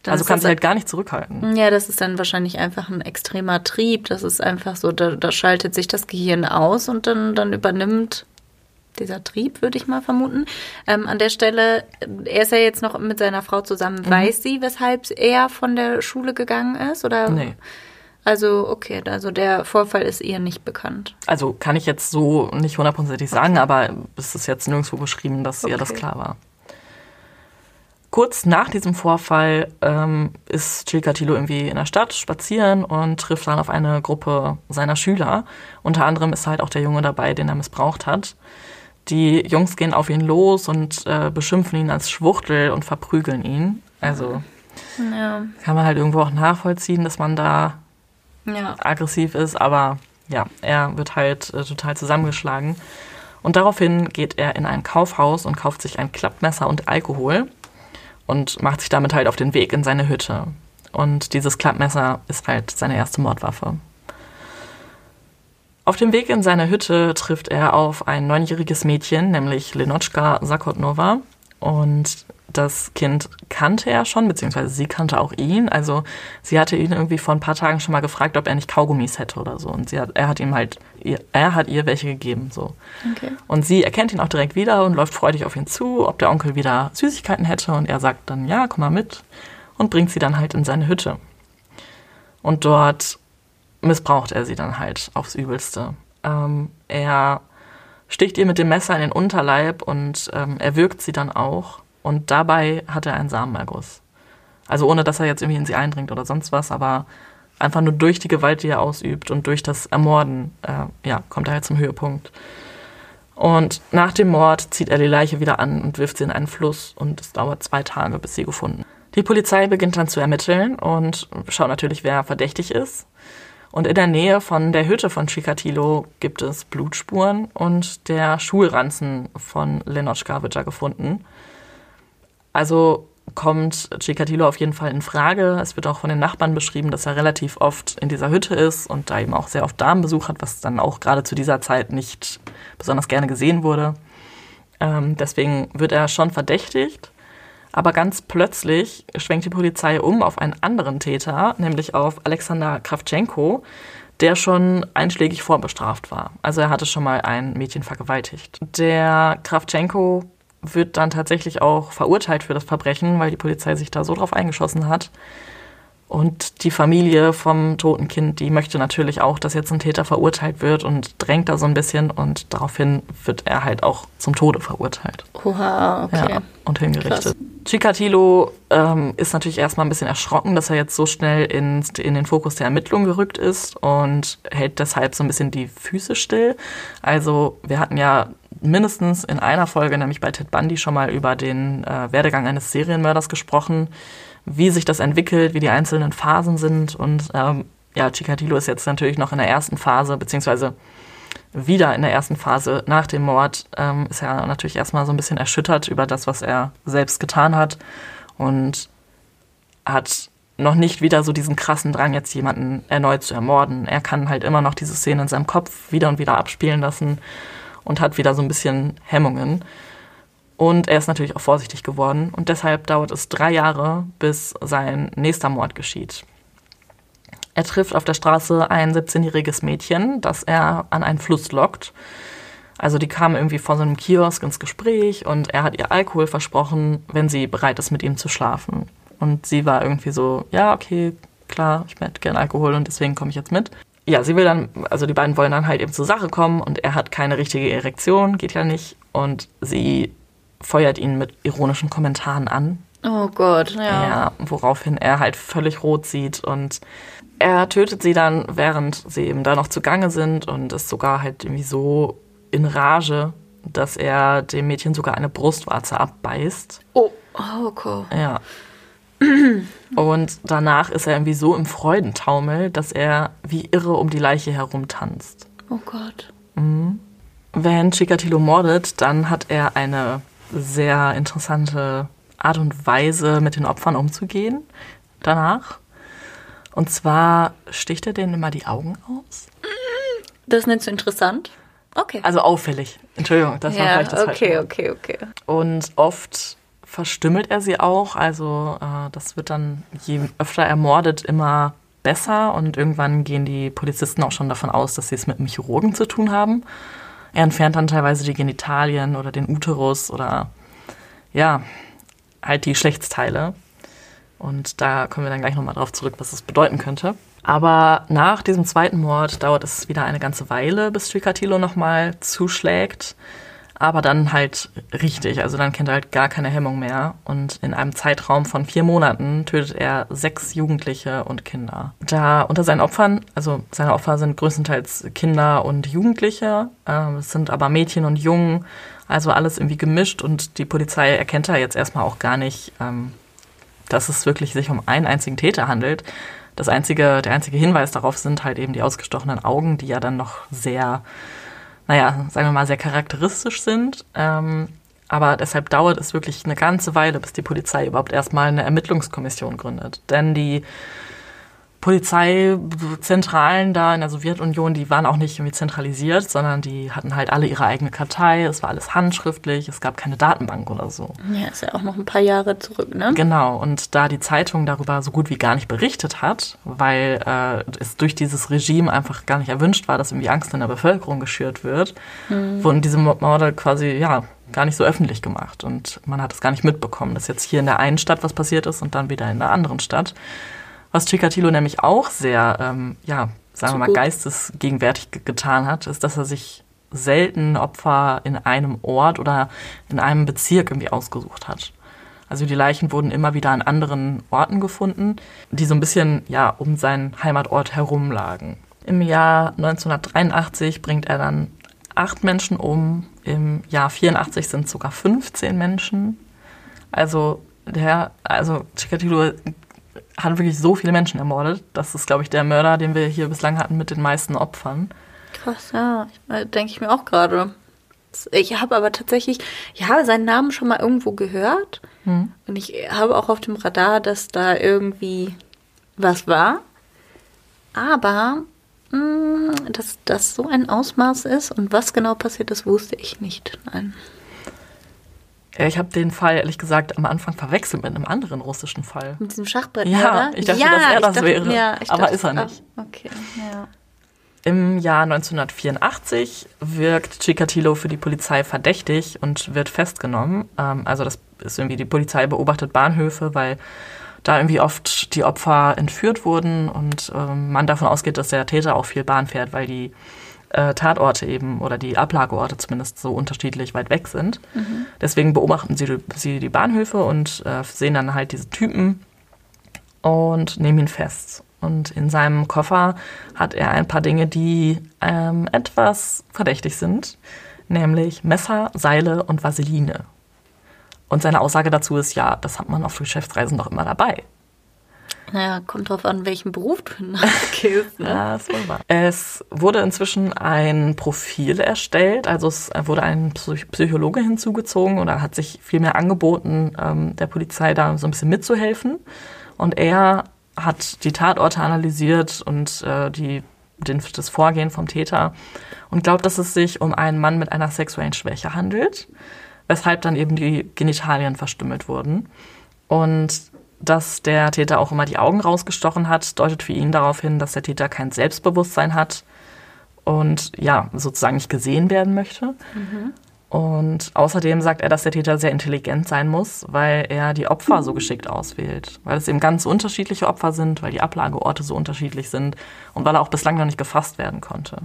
[SPEAKER 3] Dann also kannst du halt gar nicht zurückhalten.
[SPEAKER 2] Ja, das ist dann wahrscheinlich einfach ein extremer Trieb. Das ist einfach so, da, da schaltet sich das Gehirn aus und dann, dann übernimmt dieser Trieb, würde ich mal vermuten. Ähm, an der Stelle, er ist ja jetzt noch mit seiner Frau zusammen. Mhm. Weiß sie, weshalb er von der Schule gegangen ist? Oder?
[SPEAKER 3] Nee.
[SPEAKER 2] Also, okay, also der Vorfall ist ihr nicht bekannt.
[SPEAKER 3] Also kann ich jetzt so nicht hundertprozentig sagen, okay. aber es ist jetzt nirgendwo beschrieben, dass okay. ihr das klar war. Kurz nach diesem Vorfall ähm, ist Chikatilo irgendwie in der Stadt spazieren und trifft dann auf eine Gruppe seiner Schüler. Unter anderem ist halt auch der Junge dabei, den er missbraucht hat. Die Jungs gehen auf ihn los und äh, beschimpfen ihn als Schwuchtel und verprügeln ihn. Also ja. kann man halt irgendwo auch nachvollziehen, dass man da ja. aggressiv ist, aber ja, er wird halt äh, total zusammengeschlagen. Und daraufhin geht er in ein Kaufhaus und kauft sich ein Klappmesser und Alkohol und macht sich damit halt auf den Weg in seine Hütte. Und dieses Klappmesser ist halt seine erste Mordwaffe. Auf dem Weg in seine Hütte trifft er auf ein neunjähriges Mädchen, nämlich Lenotschka Sakotnova. Und das Kind kannte er schon, beziehungsweise sie kannte auch ihn. Also sie hatte ihn irgendwie vor ein paar Tagen schon mal gefragt, ob er nicht Kaugummis hätte oder so. Und hat, er hat ihm halt, er hat ihr welche gegeben. So. Okay. Und sie erkennt ihn auch direkt wieder und läuft freudig auf ihn zu, ob der Onkel wieder Süßigkeiten hätte. Und er sagt dann, ja, komm mal mit. Und bringt sie dann halt in seine Hütte. Und dort missbraucht er sie dann halt aufs Übelste. Ähm, er sticht ihr mit dem Messer in den Unterleib und ähm, er wirkt sie dann auch. Und dabei hat er einen Samenerguss. Also ohne, dass er jetzt irgendwie in sie eindringt oder sonst was, aber einfach nur durch die Gewalt, die er ausübt und durch das Ermorden, äh, ja, kommt er halt zum Höhepunkt. Und nach dem Mord zieht er die Leiche wieder an und wirft sie in einen Fluss und es dauert zwei Tage, bis sie gefunden. Die Polizei beginnt dann zu ermitteln und schaut natürlich, wer verdächtig ist. Und in der Nähe von der Hütte von Chikatilo gibt es Blutspuren und der Schulranzen von Lenotschka wird da gefunden. Also kommt Chikatilo auf jeden Fall in Frage. Es wird auch von den Nachbarn beschrieben, dass er relativ oft in dieser Hütte ist und da eben auch sehr oft Damenbesuch hat, was dann auch gerade zu dieser Zeit nicht besonders gerne gesehen wurde. Ähm, deswegen wird er schon verdächtigt. Aber ganz plötzlich schwenkt die Polizei um auf einen anderen Täter, nämlich auf Alexander Kravchenko, der schon einschlägig vorbestraft war. Also er hatte schon mal ein Mädchen vergewaltigt. Der Kravchenko wird dann tatsächlich auch verurteilt für das Verbrechen, weil die Polizei sich da so drauf eingeschossen hat. Und die Familie vom toten Kind, die möchte natürlich auch, dass jetzt ein Täter verurteilt wird und drängt da so ein bisschen und daraufhin wird er halt auch zum Tode verurteilt.
[SPEAKER 2] Oha, okay.
[SPEAKER 3] Ja, und hingerichtet. Krass. Chikatilo ähm, ist natürlich erstmal ein bisschen erschrocken, dass er jetzt so schnell in, in den Fokus der Ermittlung gerückt ist und hält deshalb so ein bisschen die Füße still. Also wir hatten ja mindestens in einer Folge, nämlich bei Ted Bundy, schon mal über den äh, Werdegang eines Serienmörders gesprochen wie sich das entwickelt, wie die einzelnen Phasen sind. Und ähm, ja, Chikatilo ist jetzt natürlich noch in der ersten Phase, beziehungsweise wieder in der ersten Phase nach dem Mord, ähm, ist er natürlich erstmal so ein bisschen erschüttert über das, was er selbst getan hat und hat noch nicht wieder so diesen krassen Drang, jetzt jemanden erneut zu ermorden. Er kann halt immer noch diese Szene in seinem Kopf wieder und wieder abspielen lassen und hat wieder so ein bisschen Hemmungen. Und er ist natürlich auch vorsichtig geworden. Und deshalb dauert es drei Jahre, bis sein nächster Mord geschieht. Er trifft auf der Straße ein 17-jähriges Mädchen, das er an einen Fluss lockt. Also die kamen irgendwie vor so einem Kiosk ins Gespräch und er hat ihr Alkohol versprochen, wenn sie bereit ist, mit ihm zu schlafen. Und sie war irgendwie so, ja, okay, klar, ich hätte gern Alkohol und deswegen komme ich jetzt mit. Ja, sie will dann, also die beiden wollen dann halt eben zur Sache kommen und er hat keine richtige Erektion, geht ja nicht. Und sie feuert ihn mit ironischen Kommentaren an.
[SPEAKER 2] Oh Gott, ja.
[SPEAKER 3] Ja, woraufhin er halt völlig rot sieht und er tötet sie dann, während sie eben da noch zugange sind und ist sogar halt irgendwie so in Rage, dass er dem Mädchen sogar eine Brustwarze abbeißt.
[SPEAKER 2] Oh, oh okay.
[SPEAKER 3] Ja. Und danach ist er irgendwie so im Freudentaumel, dass er wie irre um die Leiche herumtanzt.
[SPEAKER 2] Oh Gott.
[SPEAKER 3] Mhm. Wenn Chikatilo mordet, dann hat er eine sehr interessante Art und Weise, mit den Opfern umzugehen danach. Und zwar sticht er denen immer die Augen aus.
[SPEAKER 2] Das ist nicht so interessant. Okay.
[SPEAKER 3] Also auffällig. Entschuldigung, das war
[SPEAKER 2] ja,
[SPEAKER 3] vielleicht das
[SPEAKER 2] okay,
[SPEAKER 3] falsche
[SPEAKER 2] okay, okay.
[SPEAKER 3] Und oft verstümmelt er sie auch. Also äh, das wird dann, je öfter er mordet, immer besser. Und irgendwann gehen die Polizisten auch schon davon aus, dass sie es mit einem Chirurgen zu tun haben. Er entfernt dann teilweise die Genitalien oder den Uterus oder ja, halt die Geschlechtsteile. Und da kommen wir dann gleich nochmal drauf zurück, was das bedeuten könnte. Aber nach diesem zweiten Mord dauert es wieder eine ganze Weile, bis Strikatilo nochmal zuschlägt. Aber dann halt richtig. Also dann kennt er halt gar keine Hemmung mehr. Und in einem Zeitraum von vier Monaten tötet er sechs Jugendliche und Kinder. Da unter seinen Opfern, also seine Opfer sind größtenteils Kinder und Jugendliche. Ähm, es sind aber Mädchen und Jungen. Also alles irgendwie gemischt. Und die Polizei erkennt da jetzt erstmal auch gar nicht, ähm, dass es wirklich sich um einen einzigen Täter handelt. Das einzige, der einzige Hinweis darauf sind halt eben die ausgestochenen Augen, die ja dann noch sehr, naja, sagen wir mal, sehr charakteristisch sind. Ähm, aber deshalb dauert es wirklich eine ganze Weile, bis die Polizei überhaupt erstmal eine Ermittlungskommission gründet. Denn die Polizeizentralen da in der Sowjetunion, die waren auch nicht irgendwie zentralisiert, sondern die hatten halt alle ihre eigene Kartei. Es war alles handschriftlich, es gab keine Datenbank oder so.
[SPEAKER 2] Ja, ist ja auch noch ein paar Jahre zurück, ne?
[SPEAKER 3] Genau, und da die Zeitung darüber so gut wie gar nicht berichtet hat, weil äh, es durch dieses Regime einfach gar nicht erwünscht war, dass irgendwie Angst in der Bevölkerung geschürt wird, wurden diese Morde quasi, ja, gar nicht so öffentlich gemacht. Und man hat es gar nicht mitbekommen, dass jetzt hier in der einen Stadt was passiert ist und dann wieder in der anderen Stadt. Was Chikatilo nämlich auch sehr, ähm, ja, sagen
[SPEAKER 2] So
[SPEAKER 3] wir mal,
[SPEAKER 2] gut.
[SPEAKER 3] geistesgegenwärtig ge- getan hat, ist, dass er sich selten Opfer in einem Ort oder in einem Bezirk irgendwie ausgesucht hat. Also die Leichen wurden immer wieder an anderen Orten gefunden, die so ein bisschen ja um seinen Heimatort herum lagen. Im Jahr 1983 bringt er dann acht Menschen um. Im Jahr 84 sind es sogar 15 Menschen. Also der, also Chikatilo hat wirklich so viele Menschen ermordet. Das ist, glaube ich, der Mörder, den wir hier bislang hatten mit den meisten Opfern.
[SPEAKER 2] Krass, ja. Denke ich mir auch gerade. Ich habe aber tatsächlich, ich habe seinen Namen schon mal irgendwo gehört.
[SPEAKER 3] Hm.
[SPEAKER 2] Und ich habe auch auf dem Radar, dass da irgendwie was war. Aber mh, dass das so ein Ausmaß ist und was genau passiert ist, wusste ich nicht. Nein.
[SPEAKER 3] Ja, ich habe den Fall ehrlich gesagt am Anfang verwechselt mit einem anderen russischen Fall.
[SPEAKER 2] Mit diesem Schachbrett,
[SPEAKER 3] Ja,
[SPEAKER 2] oder?
[SPEAKER 3] ich dachte, dass er das
[SPEAKER 2] dachte-
[SPEAKER 3] wäre.
[SPEAKER 2] ja,
[SPEAKER 3] Aber
[SPEAKER 2] dachte-
[SPEAKER 3] ist er nicht.
[SPEAKER 2] ah, okay, ja.
[SPEAKER 3] Im Jahr 1984 wirkt Chikatilo für die Polizei verdächtig und wird festgenommen. Ähm, also das ist irgendwie, die Polizei beobachtet Bahnhöfe, weil da irgendwie oft die Opfer entführt wurden und ähm, man davon ausgeht, dass der Täter auch viel Bahn fährt, weil die äh, Tatorte eben oder die Ablageorte zumindest so unterschiedlich weit weg sind. Deswegen beobachten sie, sie die Bahnhöfe und äh, sehen dann halt diese Typen und nehmen ihn fest. Und in seinem Koffer hat er ein paar Dinge, die ähm, etwas verdächtig sind, nämlich Messer, Seile und Vaseline. Und seine Aussage dazu ist, ja, das hat man auf Geschäftsreisen doch immer dabei.
[SPEAKER 2] Naja, kommt drauf an, welchen Beruf du nachgehst. Ne?
[SPEAKER 3] Ja, ist wohl wahr. Es wurde inzwischen ein Profil erstellt, also es wurde ein Psych- Psychologe hinzugezogen oder hat sich vielmehr angeboten, ähm, der Polizei da so ein bisschen mitzuhelfen. Und er hat die Tatorte analysiert und äh, die, den, das Vorgehen vom Täter und glaubt, dass es sich um einen Mann mit einer sexuellen Schwäche handelt, weshalb dann eben die Genitalien verstümmelt wurden. Und dass der Täter auch immer die Augen rausgestochen hat, deutet für ihn darauf hin, dass der Täter kein Selbstbewusstsein hat und ja, sozusagen nicht gesehen werden möchte. Mhm. Und außerdem sagt er, dass der Täter sehr intelligent sein muss, weil er die Opfer so geschickt auswählt. Weil es eben ganz unterschiedliche Opfer sind, weil die Ablageorte so unterschiedlich sind und weil er auch bislang noch nicht gefasst werden konnte.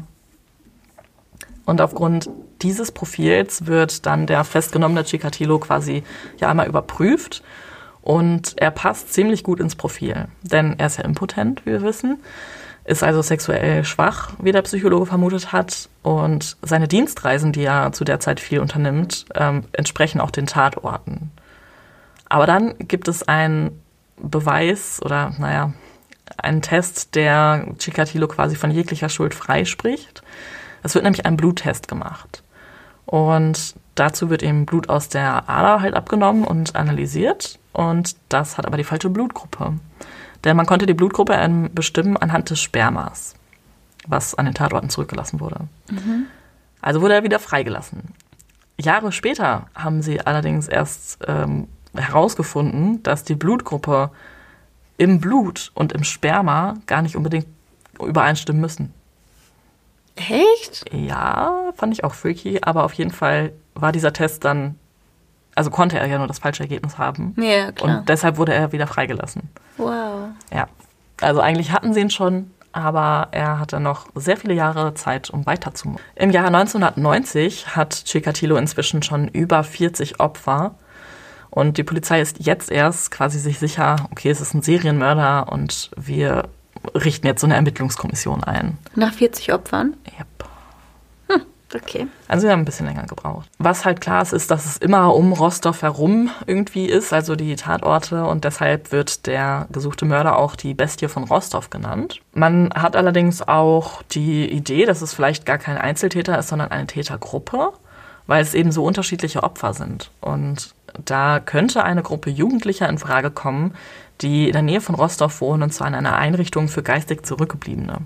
[SPEAKER 3] Und aufgrund dieses Profils wird dann der festgenommene Chikatilo quasi ja einmal überprüft und er passt ziemlich gut ins Profil, denn er ist ja impotent, wie wir wissen ist also sexuell schwach, wie der Psychologe vermutet hat. Und seine Dienstreisen, die er zu der Zeit viel unternimmt, ähm, entsprechen auch den Tatorten. Aber dann gibt es einen Beweis oder, naja, einen Test, der Chikatilo quasi von jeglicher Schuld freispricht. Es wird nämlich ein Bluttest gemacht. Und dazu wird eben Blut aus der Ader halt abgenommen und analysiert. Und das hat aber die falsche Blutgruppe. Denn man konnte die Blutgruppe bestimmen anhand des Spermas, was an den Tatorten zurückgelassen wurde. Mhm. Also wurde er wieder freigelassen. Jahre später haben sie allerdings erst ähm, herausgefunden, dass die Blutgruppe im Blut und im Sperma gar nicht unbedingt übereinstimmen müssen.
[SPEAKER 2] Echt?
[SPEAKER 3] Ja, fand ich auch freaky, aber auf jeden Fall war dieser Test dann also konnte er ja nur das falsche Ergebnis haben.
[SPEAKER 2] Ja, klar.
[SPEAKER 3] Und deshalb wurde er wieder freigelassen.
[SPEAKER 2] Wow.
[SPEAKER 3] Ja. Also eigentlich hatten sie ihn schon, aber er hatte noch sehr viele Jahre Zeit, um weiterzumachen. Im Jahr 1990 hat Chikatilo inzwischen schon über 40 Opfer. Und die Polizei ist jetzt erst quasi sich sicher, okay, es ist ein Serienmörder und wir richten jetzt so eine Ermittlungskommission ein.
[SPEAKER 2] Nach 40 Opfern?
[SPEAKER 3] Yep.
[SPEAKER 2] Okay.
[SPEAKER 3] Also wir haben ein bisschen länger gebraucht. Was halt klar ist, ist, dass es immer um Rostov herum irgendwie ist, also die Tatorte und deshalb wird der gesuchte Mörder auch die Bestie von Rostov genannt. Man hat allerdings auch die Idee, dass es vielleicht gar kein Einzeltäter ist, sondern eine Tätergruppe, weil es eben so unterschiedliche Opfer sind. Und da könnte eine Gruppe Jugendlicher in Frage kommen, die in der Nähe von Rostov wohnen, und zwar in einer Einrichtung für geistig Zurückgebliebene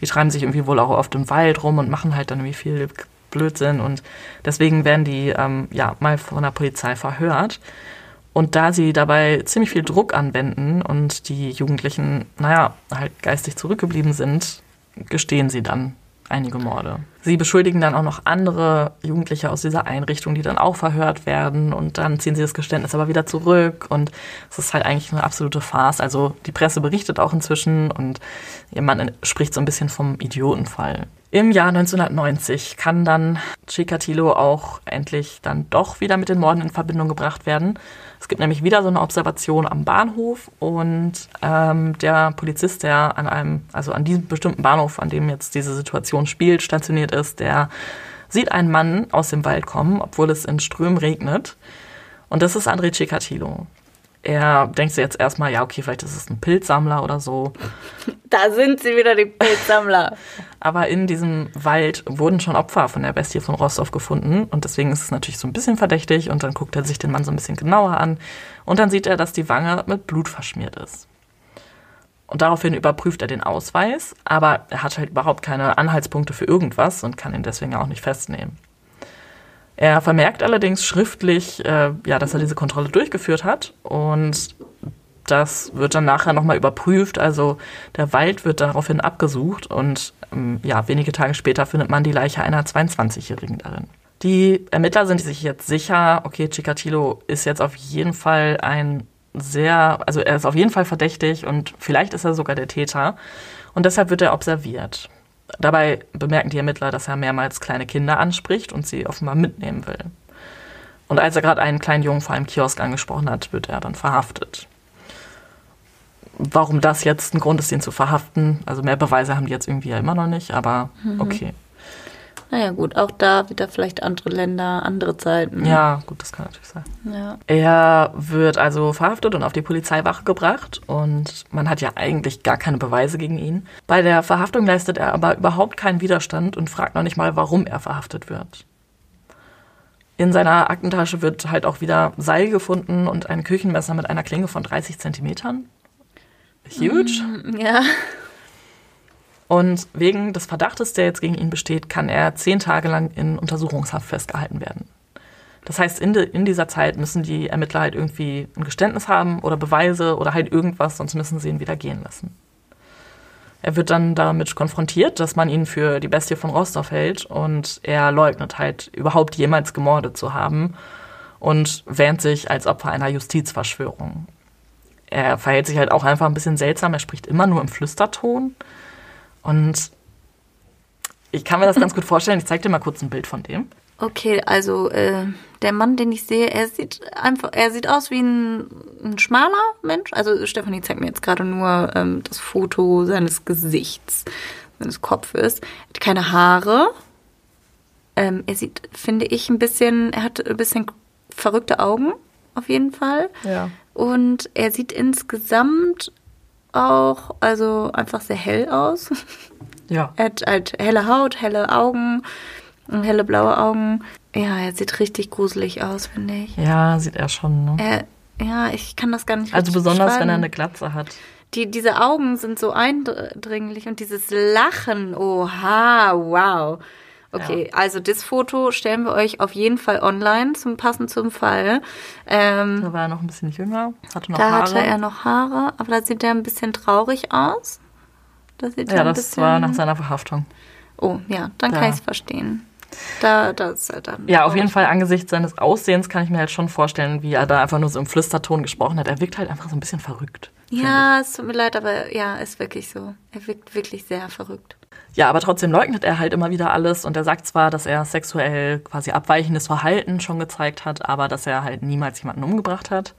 [SPEAKER 3] die treiben sich irgendwie wohl auch oft im Wald rum und machen halt dann irgendwie viel Blödsinn und deswegen werden die ähm, ja mal von der Polizei verhört. Und da sie dabei ziemlich viel Druck anwenden und die Jugendlichen, naja, halt geistig zurückgeblieben sind, gestehen sie dann einige Morde. Sie beschuldigen dann auch noch andere Jugendliche aus dieser Einrichtung, die dann auch verhört werden und dann ziehen sie das Geständnis aber wieder zurück und es ist halt eigentlich eine absolute Farce. Also die Presse berichtet auch inzwischen und ihr Mann spricht so ein bisschen vom Idiotenfall. Im Jahr 1990 kann dann Chikatilo auch endlich dann doch wieder mit den Morden in Verbindung gebracht werden. Es gibt nämlich wieder so eine Observation am Bahnhof und ähm, der Polizist, der an einem, also an diesem bestimmten Bahnhof, an dem jetzt diese Situation spielt, stationiert ist, der sieht einen Mann aus dem Wald kommen, obwohl es in Strömen regnet. Und das ist André Chikatilo. Er denkt sich jetzt erstmal, ja, okay, vielleicht ist es ein Pilzsammler oder so.
[SPEAKER 2] Da sind sie wieder, die Pilzsammler.
[SPEAKER 3] Aber in diesem Wald wurden schon Opfer von der Bestie von Rostov gefunden. Und deswegen ist es natürlich so ein bisschen verdächtig. Und dann guckt er sich den Mann so ein bisschen genauer an. Und dann sieht er, dass die Wange mit Blut verschmiert ist. Und daraufhin überprüft er den Ausweis, aber er hat halt überhaupt keine Anhaltspunkte für irgendwas und kann ihn deswegen auch nicht festnehmen. Er vermerkt allerdings schriftlich, äh, ja, dass er diese Kontrolle durchgeführt hat. Und das wird dann nachher nochmal überprüft. Also der Wald wird daraufhin abgesucht und ähm, ja, wenige Tage später findet man die Leiche einer 22-Jährigen darin. Die Ermittler sind sich jetzt sicher, okay, Chikatilo ist jetzt auf jeden Fall ein sehr, also er ist auf jeden Fall verdächtig und vielleicht ist er sogar der Täter. Und deshalb wird er observiert. Dabei bemerken die Ermittler, dass er mehrmals kleine Kinder anspricht und sie offenbar mitnehmen will. Und als er gerade einen kleinen Jungen vor einem Kiosk angesprochen hat, wird er dann verhaftet. Warum das jetzt ein Grund ist, ihn zu verhaften, also mehr Beweise haben die jetzt irgendwie ja immer noch nicht, aber mhm. okay.
[SPEAKER 2] Naja, gut, auch da wieder vielleicht andere Länder, andere Zeiten.
[SPEAKER 3] Ja, gut, das kann natürlich sein. Ja. Er wird also verhaftet und auf die Polizeiwache gebracht und man hat ja eigentlich gar keine Beweise gegen ihn. Bei der Verhaftung leistet er aber überhaupt keinen Widerstand und fragt noch nicht mal, warum er verhaftet wird. In seiner Aktentasche wird halt auch wieder Seil gefunden und ein Küchenmesser mit einer Klinge von 30 Zentimetern. Huge.
[SPEAKER 2] Mm, ja.
[SPEAKER 3] Und wegen des Verdachtes, der jetzt gegen ihn besteht, kann er zehn Tage lang in Untersuchungshaft festgehalten werden. Das heißt, in, de, in, dieser Zeit müssen die Ermittler halt irgendwie ein Geständnis haben oder Beweise oder halt irgendwas, sonst müssen sie ihn wieder gehen lassen. Er wird dann damit konfrontiert, dass man ihn für die Bestie von Rostov hält und er leugnet halt überhaupt jemals gemordet zu haben und wähnt sich als Opfer einer Justizverschwörung. Er verhält sich halt auch einfach ein bisschen seltsam, er spricht immer nur im Flüsterton und ich kann mir das ganz gut vorstellen. Ich zeige dir mal kurz ein Bild von dem.
[SPEAKER 2] Okay, also äh, der Mann, den ich sehe, er sieht einfach, er sieht aus wie ein, ein schmaler Mensch. Also Stefanie zeigt mir jetzt gerade nur ähm, das Foto seines Gesichts, seines Kopfes. Er hat keine Haare. Ähm, er sieht, finde ich, ein bisschen, er hat ein bisschen verrückte Augen, auf jeden Fall.
[SPEAKER 3] Ja.
[SPEAKER 2] Und er sieht insgesamt auch, also einfach sehr hell aus.
[SPEAKER 3] Ja.
[SPEAKER 2] Er hat halt helle Haut, helle Augen, helle blaue Augen. Ja, er sieht richtig gruselig aus, finde ich.
[SPEAKER 3] Ja, sieht er schon. Ne?
[SPEAKER 2] Er, ja, ich kann das gar nicht
[SPEAKER 3] Also besonders, wenn er eine Glatze hat.
[SPEAKER 2] Die, diese Augen sind so eindringlich und dieses Lachen, oha, wow. Okay, also das Foto stellen wir euch auf jeden Fall online, zum passend zum Fall. Ähm,
[SPEAKER 3] Da war er noch ein bisschen jünger, hatte noch
[SPEAKER 2] da
[SPEAKER 3] Haare.
[SPEAKER 2] hatte er noch Haare, aber da sieht er ein bisschen traurig aus. Da sieht
[SPEAKER 3] ja, das
[SPEAKER 2] bisschen,
[SPEAKER 3] war nach seiner Verhaftung.
[SPEAKER 2] Oh, ja, dann
[SPEAKER 3] Da.
[SPEAKER 2] kann ich es verstehen. Da, da ist er dann.
[SPEAKER 3] Ja, auf jeden. Fall angesichts seines Aussehens kann ich mir halt schon vorstellen, wie er da einfach nur so im Flüsterton gesprochen hat. Er wirkt halt einfach so ein bisschen verrückt.
[SPEAKER 2] Ja, es tut mir leid, aber ja, ist wirklich so. Er wirkt wirklich sehr verrückt.
[SPEAKER 3] Ja, aber trotzdem leugnet er halt immer wieder alles und er sagt zwar, dass er sexuell quasi abweichendes Verhalten schon gezeigt hat, aber dass er halt niemals jemanden umgebracht hat.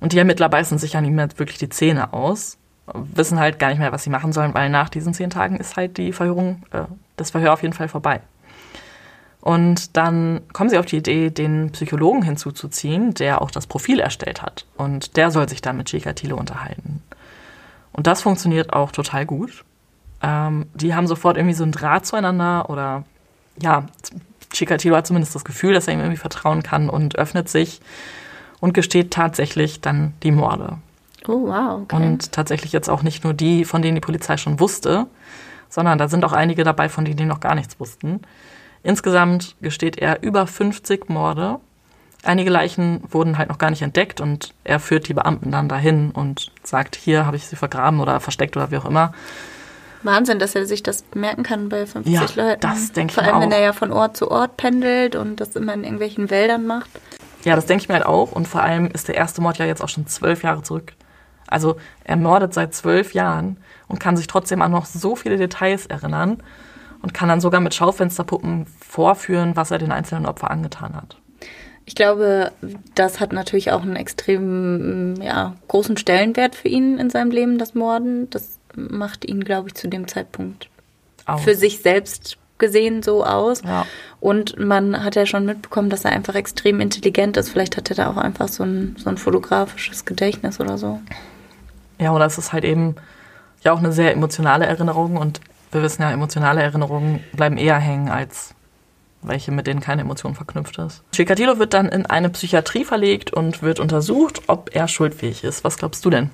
[SPEAKER 3] Und die Ermittler beißen sich an ihm jetzt wirklich die Zähne aus, wissen halt gar nicht mehr, was sie machen sollen, weil nach diesen zehn Tagen ist halt die Verhörung, äh, das Verhör auf jeden Fall vorbei. Und dann kommen sie auf die Idee, den Psychologen hinzuzuziehen, der auch das Profil erstellt hat. Und der soll sich dann mit Chikatilo unterhalten. Und das funktioniert auch total gut. Ähm, die haben sofort irgendwie so einen Draht zueinander oder ja, Chikatilo hat zumindest das Gefühl, dass er ihm irgendwie vertrauen kann und öffnet sich und gesteht tatsächlich dann die Morde.
[SPEAKER 2] Oh, wow. Okay.
[SPEAKER 3] Und tatsächlich jetzt auch nicht nur die, von denen die Polizei schon wusste, sondern da sind auch einige dabei, von denen die noch gar nichts wussten. Insgesamt gesteht er über 50 Morde. Einige Leichen wurden halt noch gar nicht entdeckt und er führt die Beamten dann dahin und sagt, hier habe ich sie vergraben oder versteckt oder wie auch immer.
[SPEAKER 2] Wahnsinn, dass er sich das merken kann bei 50
[SPEAKER 3] Ja,
[SPEAKER 2] Leuten.
[SPEAKER 3] das denke ich
[SPEAKER 2] Vor allem, wenn
[SPEAKER 3] auch.
[SPEAKER 2] er ja von Ort zu Ort pendelt und das immer in irgendwelchen Wäldern macht.
[SPEAKER 3] Ja, das denke ich mir halt auch. Und vor allem ist der erste Mord ja jetzt auch schon zwölf Jahre zurück. Also er mordet seit zwölf Jahren und kann sich trotzdem an noch so viele Details erinnern und kann dann sogar mit Schaufensterpuppen vorführen, was er den einzelnen Opfer angetan hat.
[SPEAKER 2] Ich glaube, das hat natürlich auch einen extrem ja, großen Stellenwert für ihn in seinem Leben, das Morden. Das macht ihn, glaube ich, zu dem Zeitpunkt
[SPEAKER 3] Auch.
[SPEAKER 2] für sich selbst gesehen so aus.
[SPEAKER 3] Ja.
[SPEAKER 2] Und man hat ja schon mitbekommen, dass er einfach extrem intelligent ist. Vielleicht hat er da auch einfach so ein, so ein fotografisches Gedächtnis oder so.
[SPEAKER 3] Ja, oder es ist halt eben ja auch eine sehr emotionale Erinnerung und wir wissen ja, emotionale Erinnerungen bleiben eher hängen als welche, mit denen keine Emotion verknüpft ist. Chikatilo wird dann in eine Psychiatrie verlegt und wird untersucht, ob er schuldfähig ist. Was glaubst du denn?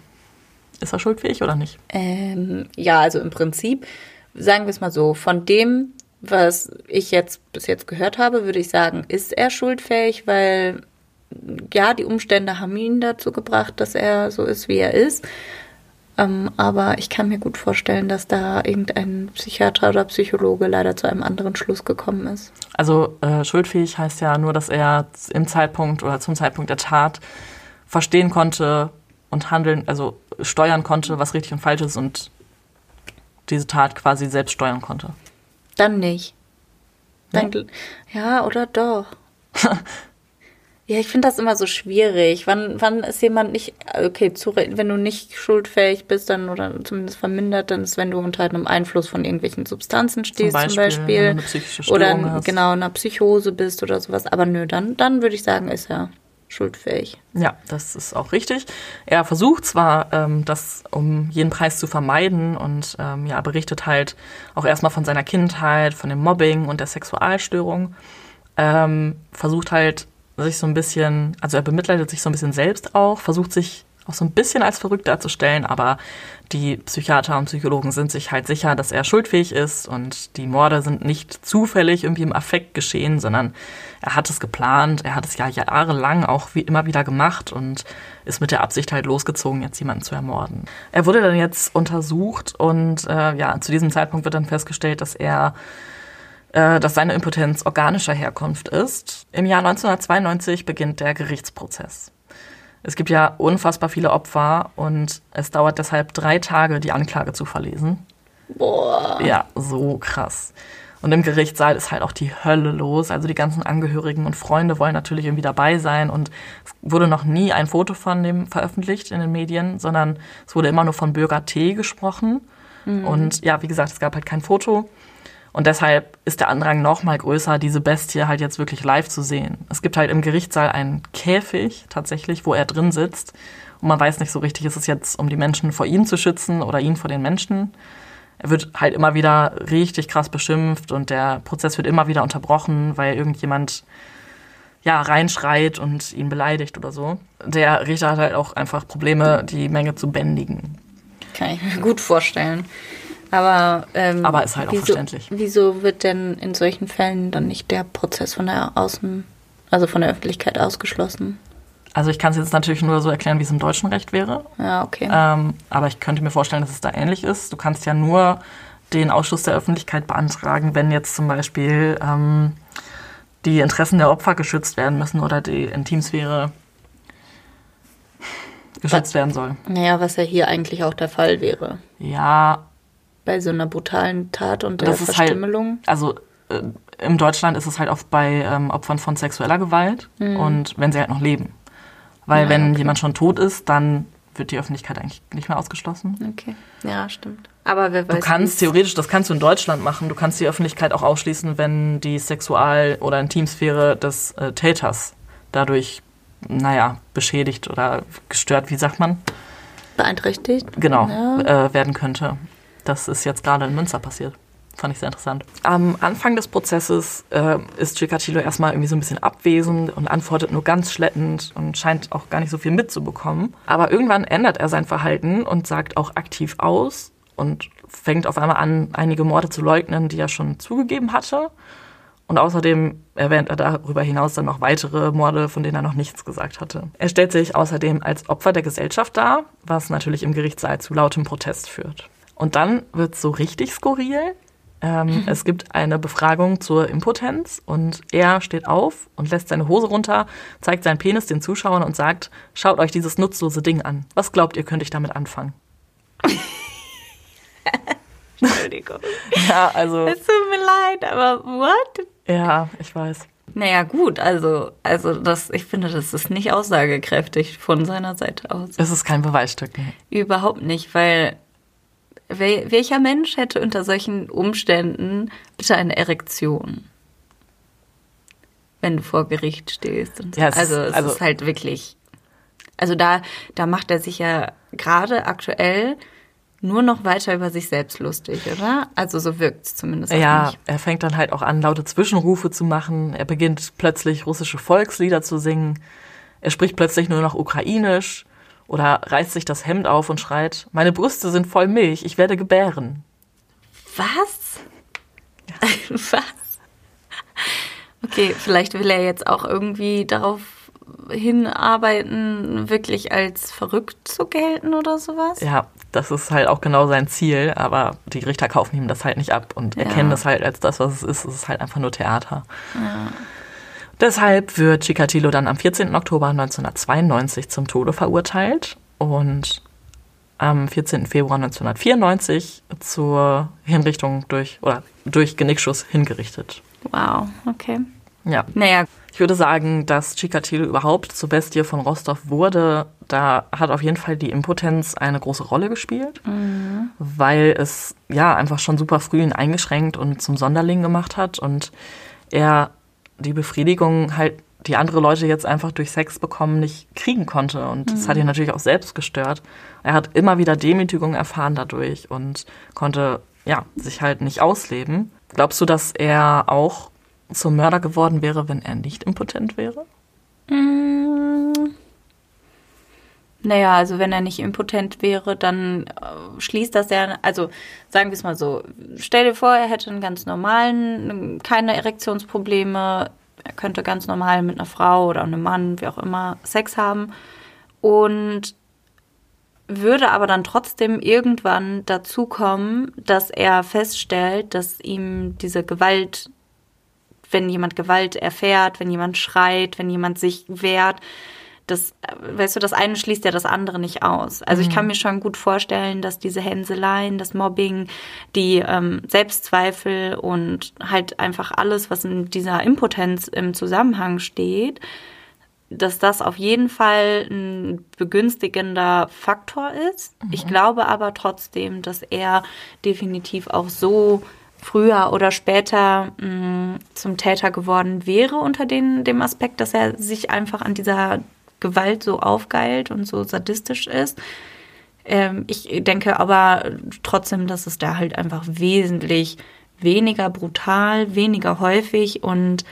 [SPEAKER 3] Ist er schuldfähig oder nicht?
[SPEAKER 2] Ähm, ja, also im Prinzip, sagen wir es mal so, von dem, was ich jetzt bis jetzt gehört habe, würde ich sagen, ist er schuldfähig, weil ja, die Umstände haben ihn dazu gebracht, dass er so ist, wie er ist. Ähm, aber ich kann mir gut vorstellen, dass da irgendein Psychiater oder Psychologe leider zu einem anderen Schluss gekommen ist.
[SPEAKER 3] Also äh, schuldfähig heißt ja nur, dass er im Zeitpunkt oder zum Zeitpunkt der Tat verstehen konnte und handeln, also steuern konnte, was richtig und falsch ist und diese Tat quasi selbst steuern konnte.
[SPEAKER 2] Dann nicht. Dann, gl- ja, oder doch? ja, ich finde das immer so schwierig. Wann, wann ist jemand nicht, okay, zu, wenn du nicht schuldfähig bist, dann oder zumindest vermindert, dann ist, wenn du unter einem Einfluss von irgendwelchen Substanzen stehst, zum Beispiel.
[SPEAKER 3] eine psychische
[SPEAKER 2] oder
[SPEAKER 3] hast.
[SPEAKER 2] genau, in einer Psychose bist oder sowas. Aber nö, dann, dann würde ich sagen, ist er schuldfähig.
[SPEAKER 3] Ja, das ist auch richtig. Er versucht zwar, ähm, das um jeden Preis zu vermeiden und ähm, ja, berichtet halt auch erstmal von seiner Kindheit, von dem Mobbing und der Sexualstörung. Ähm, versucht halt sich so ein bisschen, also er bemitleidet sich so ein bisschen selbst auch, versucht sich auch so ein bisschen als verrückt darzustellen, aber die Psychiater und Psychologen sind sich halt sicher, dass er schuldfähig ist und die Morde sind nicht zufällig irgendwie im Affekt geschehen, sondern er hat es geplant, er hat es ja jahrelang auch wie immer wieder gemacht und ist mit der Absicht halt losgezogen, jetzt jemanden zu ermorden. Er wurde dann jetzt untersucht und äh, ja, zu diesem Zeitpunkt wird dann festgestellt, dass er äh, dass seine Impotenz organischer Herkunft ist. Im Jahr 1992 beginnt der Gerichtsprozess. Es gibt ja unfassbar viele Opfer und es dauert deshalb drei Tage, die Anklage zu verlesen.
[SPEAKER 2] Boah.
[SPEAKER 3] Ja, so krass. Und im Gerichtssaal ist halt auch die Hölle los. Also die ganzen Angehörigen und Freunde wollen natürlich irgendwie dabei sein. Und es wurde noch nie ein Foto von dem veröffentlicht in den Medien, sondern es wurde immer nur von Bürger T gesprochen. Mhm. Und ja, wie gesagt, es gab halt kein Foto. Und deshalb ist der Andrang noch mal größer, diese Bestie halt jetzt wirklich live zu sehen. Es gibt halt im Gerichtssaal einen Käfig tatsächlich, wo er drin sitzt. Und man weiß nicht so richtig, ist es jetzt, um die Menschen vor ihm zu schützen oder ihn vor den Menschen. Er wird halt immer wieder richtig krass beschimpft und der Prozess wird immer wieder unterbrochen, weil irgendjemand ja reinschreit und ihn beleidigt oder so. Der Richter hat halt auch einfach Probleme, die Menge zu bändigen.
[SPEAKER 2] Kann ich mir gut vorstellen. Aber, ähm,
[SPEAKER 3] Aber ist halt auch
[SPEAKER 2] wieso,
[SPEAKER 3] verständlich.
[SPEAKER 2] Wieso wird denn in solchen Fällen dann nicht der Prozess von der Außen, also von der Öffentlichkeit ausgeschlossen?
[SPEAKER 3] Also ich kann es jetzt natürlich nur so erklären, wie es im deutschen Recht wäre.
[SPEAKER 2] Ja, okay.
[SPEAKER 3] Ähm, aber ich könnte mir vorstellen, dass es da ähnlich ist. Du kannst ja nur den Ausschluss der Öffentlichkeit beantragen, wenn jetzt zum Beispiel ähm, die Interessen der Opfer geschützt werden müssen oder die Intimsphäre geschützt werden soll.
[SPEAKER 2] Naja, was ja hier eigentlich auch der Fall wäre.
[SPEAKER 3] Ja,
[SPEAKER 2] bei so einer brutalen Tat und der
[SPEAKER 3] das ist
[SPEAKER 2] Verstümmelung.
[SPEAKER 3] Halt, also äh, in Deutschland ist es halt oft bei ähm, Opfern von sexueller Gewalt
[SPEAKER 2] Mhm.
[SPEAKER 3] und wenn sie halt noch leben. Weil
[SPEAKER 2] Ja,
[SPEAKER 3] wenn
[SPEAKER 2] okay.
[SPEAKER 3] jemand schon tot ist, dann wird die Öffentlichkeit eigentlich nicht mehr ausgeschlossen.
[SPEAKER 2] Okay. Ja, stimmt. Aber wer weiß.
[SPEAKER 3] Du kannst theoretisch, das kannst du in Deutschland machen, du kannst die Öffentlichkeit auch ausschließen, wenn die Sexual- oder Intimsphäre des äh, Täters dadurch, naja, beschädigt oder gestört, wie sagt man?
[SPEAKER 2] beeinträchtigt.
[SPEAKER 3] genau,
[SPEAKER 2] Ja.
[SPEAKER 3] äh, werden könnte. Das ist jetzt gerade in Münster passiert. Fand ich sehr interessant. Am Anfang des Prozesses äh, ist Chikatilo erstmal irgendwie so ein bisschen abwesend und antwortet nur ganz schleppend und scheint auch gar nicht so viel mitzubekommen. Aber irgendwann ändert er sein Verhalten und sagt auch aktiv aus und fängt auf einmal an, einige Morde zu leugnen, die er schon zugegeben hatte. Und außerdem erwähnt er darüber hinaus dann noch weitere Morde, von denen er noch nichts gesagt hatte. Er stellt sich außerdem als Opfer der Gesellschaft dar, was natürlich im Gerichtssaal zu lautem Protest führt. Und dann wird es so richtig skurril. Ähm, Es gibt eine Befragung zur Impotenz und er steht auf und lässt seine Hose runter, zeigt seinen Penis den Zuschauern und sagt, schaut euch dieses nutzlose Ding an. Was glaubt ihr, könnte ich damit anfangen?
[SPEAKER 2] Entschuldigung.
[SPEAKER 3] Ja, also,
[SPEAKER 2] Es tut mir leid, aber what?
[SPEAKER 3] ja, ich weiß.
[SPEAKER 2] Naja, gut, also, also das, ich finde, das ist nicht aussagekräftig von seiner Seite aus.
[SPEAKER 3] Es ist kein Beweisstück. Nee.
[SPEAKER 2] Überhaupt nicht, weil wel, welcher Mensch hätte unter solchen Umständen bitte eine Erektion? Wenn du vor Gericht stehst. Und so.
[SPEAKER 3] Ja, es
[SPEAKER 2] also es
[SPEAKER 3] also-
[SPEAKER 2] ist halt wirklich. Also da, da macht er sich ja gerade aktuell nur noch weiter über sich selbst lustig, oder? Also so wirkt es zumindest
[SPEAKER 3] Ja,
[SPEAKER 2] mich.
[SPEAKER 3] er fängt dann halt auch an, laute Zwischenrufe zu machen. Er beginnt plötzlich russische Volkslieder zu singen. Er spricht plötzlich nur noch ukrainisch oder reißt sich das Hemd auf und schreit, meine Brüste sind voll Milch, ich werde gebären.
[SPEAKER 2] Was? Was? Okay, vielleicht will er jetzt auch irgendwie darauf hinarbeiten, wirklich als verrückt zu gelten oder sowas?
[SPEAKER 3] Ja, das ist halt auch genau sein Ziel, aber die Richter kaufen ihm das halt nicht ab und
[SPEAKER 2] Ja.
[SPEAKER 3] erkennen das halt als das, was es ist. Es ist halt einfach nur Theater. Deshalb wird Chikatilo dann am 14. Oktober 1992 zum Tode verurteilt und am 14. Februar 1994 zur Hinrichtung durch oder durch Genickschuss hingerichtet.
[SPEAKER 2] Wow, okay.
[SPEAKER 3] Ja,
[SPEAKER 2] Naja,
[SPEAKER 3] ich würde sagen, dass Chikatilo überhaupt zur Bestie von Rostov wurde, da hat auf jeden Fall die Impotenz eine große Rolle gespielt, weil es ja einfach schon super früh ihn eingeschränkt und zum Sonderling gemacht hat und er die Befriedigung halt, die andere Leute jetzt einfach durch Sex bekommen, nicht kriegen konnte. Und das hat ihn natürlich auch selbst gestört. Er hat immer wieder Demütigung erfahren dadurch und konnte ja sich halt nicht ausleben. Glaubst du, dass er auch zum Mörder geworden wäre, wenn er nicht impotent wäre?
[SPEAKER 2] mm, Naja, also wenn er nicht impotent wäre, dann äh, schließt das ja, also sagen wir es mal so, stell dir vor, er hätte einen ganz normalen, keine Erektionsprobleme, er könnte ganz normal mit einer Frau oder einem Mann, wie auch immer, Sex haben und würde aber dann trotzdem irgendwann dazu kommen, dass er feststellt, dass ihm diese Gewalt, wenn jemand Gewalt erfährt, wenn jemand schreit, wenn jemand sich wehrt, das, weißt du, das eine schließt ja das andere nicht aus. Also mhm. ich kann mir schon gut vorstellen, dass diese Hänseleien, das Mobbing, die ähm, Selbstzweifel und halt einfach alles, was in dieser Impotenz im Zusammenhang steht, dass das auf jeden Fall ein begünstigender Faktor ist. Mhm. Ich glaube aber trotzdem, dass er definitiv auch so früher oder später mh, mm, zum Täter geworden wäre unter den, dem Aspekt, dass er sich einfach an dieser Gewalt so aufgeilt und so sadistisch ist. Ähm, ich denke aber trotzdem, dass es da halt einfach wesentlich weniger brutal, weniger häufig und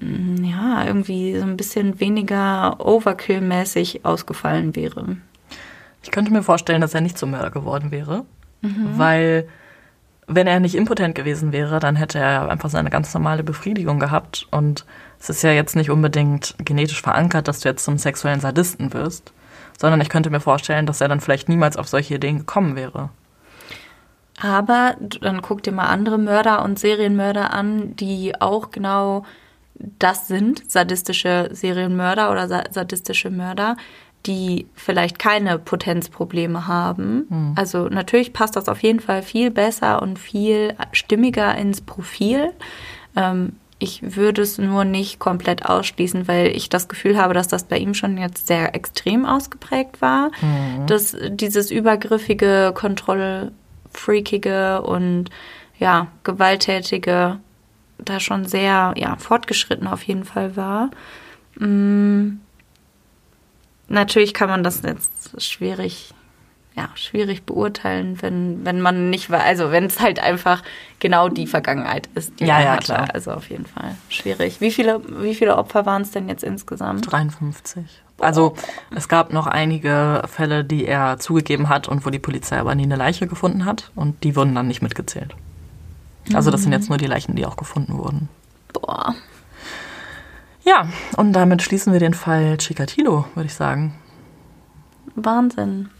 [SPEAKER 2] mm, ja, irgendwie so ein bisschen weniger Overkill-mäßig ausgefallen wäre.
[SPEAKER 3] Ich könnte mir vorstellen, dass er nicht zum Mörder geworden wäre, mhm. weil wenn er nicht impotent gewesen wäre, dann hätte er einfach seine ganz normale Befriedigung gehabt und es ist ja jetzt nicht unbedingt genetisch verankert, dass du jetzt zum sexuellen Sadisten wirst, sondern ich könnte mir vorstellen, dass er dann vielleicht niemals auf solche Ideen gekommen wäre.
[SPEAKER 2] Aber dann guck dir mal andere Mörder und Serienmörder an, die auch genau das sind, sadistische Serienmörder oder sadistische Mörder, die vielleicht keine Potenzprobleme haben. Hm. Also natürlich passt das auf jeden Fall viel besser und viel stimmiger ins Profil. Ähm, ich würde es nur nicht komplett ausschließen, weil ich das Gefühl habe, dass das bei ihm schon jetzt sehr extrem ausgeprägt war. Mhm. Dass dieses übergriffige, kontrollfreakige und ja, gewalttätige da schon sehr ja, fortgeschritten auf jeden Fall war. Mhm. Natürlich kann man das jetzt schwierig ja, schwierig beurteilen, wenn, wenn man nicht weiß, also wenn es halt einfach genau die Vergangenheit ist, die
[SPEAKER 3] ja,
[SPEAKER 2] man
[SPEAKER 3] ja,
[SPEAKER 2] hatte.
[SPEAKER 3] Klar.
[SPEAKER 2] Also auf jeden Fall schwierig. Wie viele, wie viele Opfer waren es denn jetzt insgesamt?
[SPEAKER 3] 53. Also es gab noch einige Fälle, die er zugegeben hat und wo die Polizei aber nie eine Leiche gefunden hat und die wurden dann nicht mitgezählt. Also das sind jetzt nur die Leichen, die auch gefunden wurden.
[SPEAKER 2] Boah.
[SPEAKER 3] Ja, und damit schließen wir den Fall Chikatilo, würde ich sagen.
[SPEAKER 2] Wahnsinn.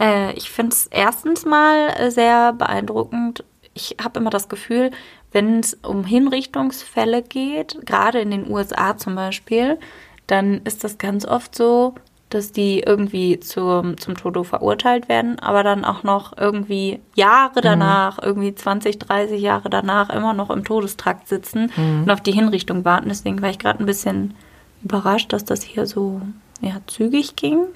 [SPEAKER 2] Äh, ich finde es erstens mal sehr beeindruckend. Ich habe immer das Gefühl, wenn es um Hinrichtungsfälle geht, gerade in den USA zum Beispiel, dann ist das ganz oft so, dass die irgendwie zum, zum Tode verurteilt werden, aber dann auch noch irgendwie Jahre mhm. danach, mhm. irgendwie 20, 30 Jahre danach immer noch im Todestrakt sitzen mhm. und auf die Hinrichtung warten. Deswegen war ich gerade ein bisschen überrascht, dass das hier so ja, zügig ging.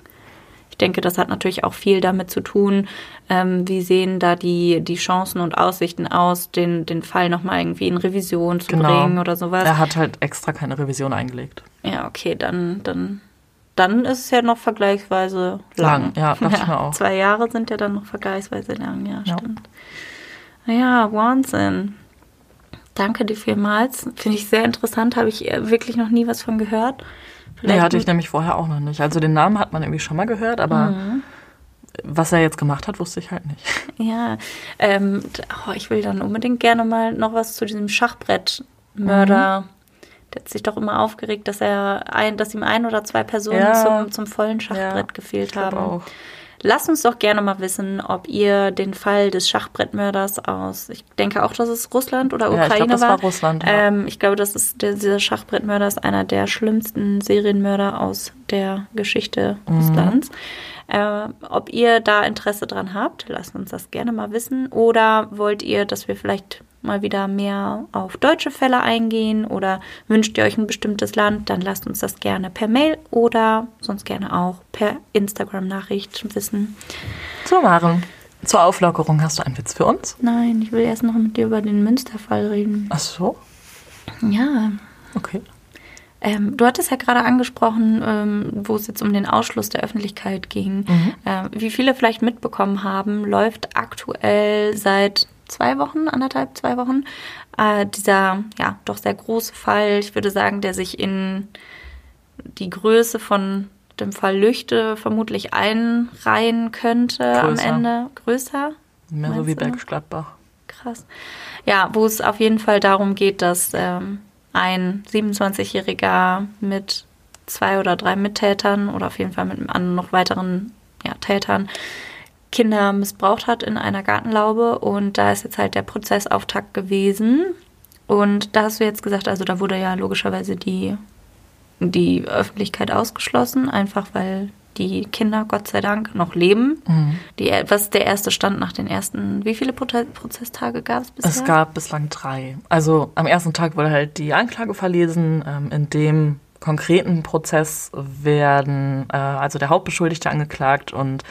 [SPEAKER 2] Ich denke, das hat natürlich auch viel damit zu tun, ähm, wie sehen da die, die Chancen und Aussichten aus, den, den Fall nochmal irgendwie in Revision zu genau. bringen oder sowas.
[SPEAKER 3] Er hat halt extra keine Revision eingelegt.
[SPEAKER 2] Ja, okay, dann, dann, dann ist es ja noch vergleichsweise lang. lang
[SPEAKER 3] ja, das ja, auch.
[SPEAKER 2] Zwei Jahre sind ja dann noch vergleichsweise lang, ja, ja. stimmt. Ja, Wahnsinn. Danke dir vielmals. Finde ich sehr interessant, habe ich wirklich noch nie was von gehört.
[SPEAKER 3] Nee, hatte ich nämlich vorher auch noch nicht. Also den Namen hat man irgendwie schon mal gehört, aber mhm. was er jetzt gemacht hat, wusste ich halt nicht.
[SPEAKER 2] Ja, ähm, oh, ich will dann unbedingt gerne mal noch was zu diesem Schachbrettmörder. Mhm. Der hat sich doch immer aufgeregt, dass er ein, dass ihm ein oder zwei Personen ja. zum, zum vollen Schachbrett ja, gefehlt haben. Auch. Lasst uns doch gerne mal wissen, ob ihr den Fall des Schachbrettmörders aus, ich denke auch, dass es Russland oder Ukraine ja, ich glaub, das war. war
[SPEAKER 3] Russland,
[SPEAKER 2] ja. ähm, ich glaube, das ist der, dieser Schachbrettmörder ist einer der schlimmsten Serienmörder aus der Geschichte mhm. Äh, ob ihr da Interesse dran habt, lasst uns das gerne mal wissen. Oder wollt ihr, dass wir vielleicht mal wieder mehr auf deutsche Fälle eingehen oder wünscht ihr euch ein bestimmtes Land, dann lasst uns das gerne per Mail oder sonst gerne auch per Instagram-Nachricht wissen.
[SPEAKER 3] So, Maren. Zur Auflockerung hast du einen Witz für uns?
[SPEAKER 2] Nein, ich will erst noch mit dir über den Münsterfall reden.
[SPEAKER 3] Ach so?
[SPEAKER 2] Ja.
[SPEAKER 3] Okay.
[SPEAKER 2] Ähm, du hattest ja gerade angesprochen, ähm, wo es jetzt um den Ausschluss der Öffentlichkeit ging. Mhm. Ähm, wie viele vielleicht mitbekommen haben, läuft aktuell seit zwei Wochen, anderthalb, zwei Wochen, äh, dieser ja doch sehr große Fall, ich würde sagen, der sich in die Größe von dem Fall Lüchte vermutlich einreihen könnte
[SPEAKER 3] Größer.
[SPEAKER 2] am Ende. Größer?
[SPEAKER 3] Mehr so wie? Bergisch Gladbach.
[SPEAKER 2] Krass. Ja, wo es auf jeden Fall darum geht, dass ähm, ein 27-Jähriger mit zwei oder drei Mittätern oder auf jeden Fall mit einem noch weiteren ja, Tätern Kinder missbraucht hat in einer Gartenlaube. Und da ist jetzt halt der Prozessauftakt gewesen. Und da hast du jetzt gesagt, also da wurde ja logischerweise die, die Öffentlichkeit ausgeschlossen, einfach weil die Kinder, Gott sei Dank, noch leben.
[SPEAKER 3] Mhm.
[SPEAKER 2] Die, was ist der erste Stand nach den ersten, wie viele Prozesstage gab es bisher?
[SPEAKER 3] Es gab bislang drei. Also am ersten Tag wurde halt die Anklage verlesen. Ähm, in dem konkreten Prozess werden äh, also der Hauptbeschuldigte angeklagt und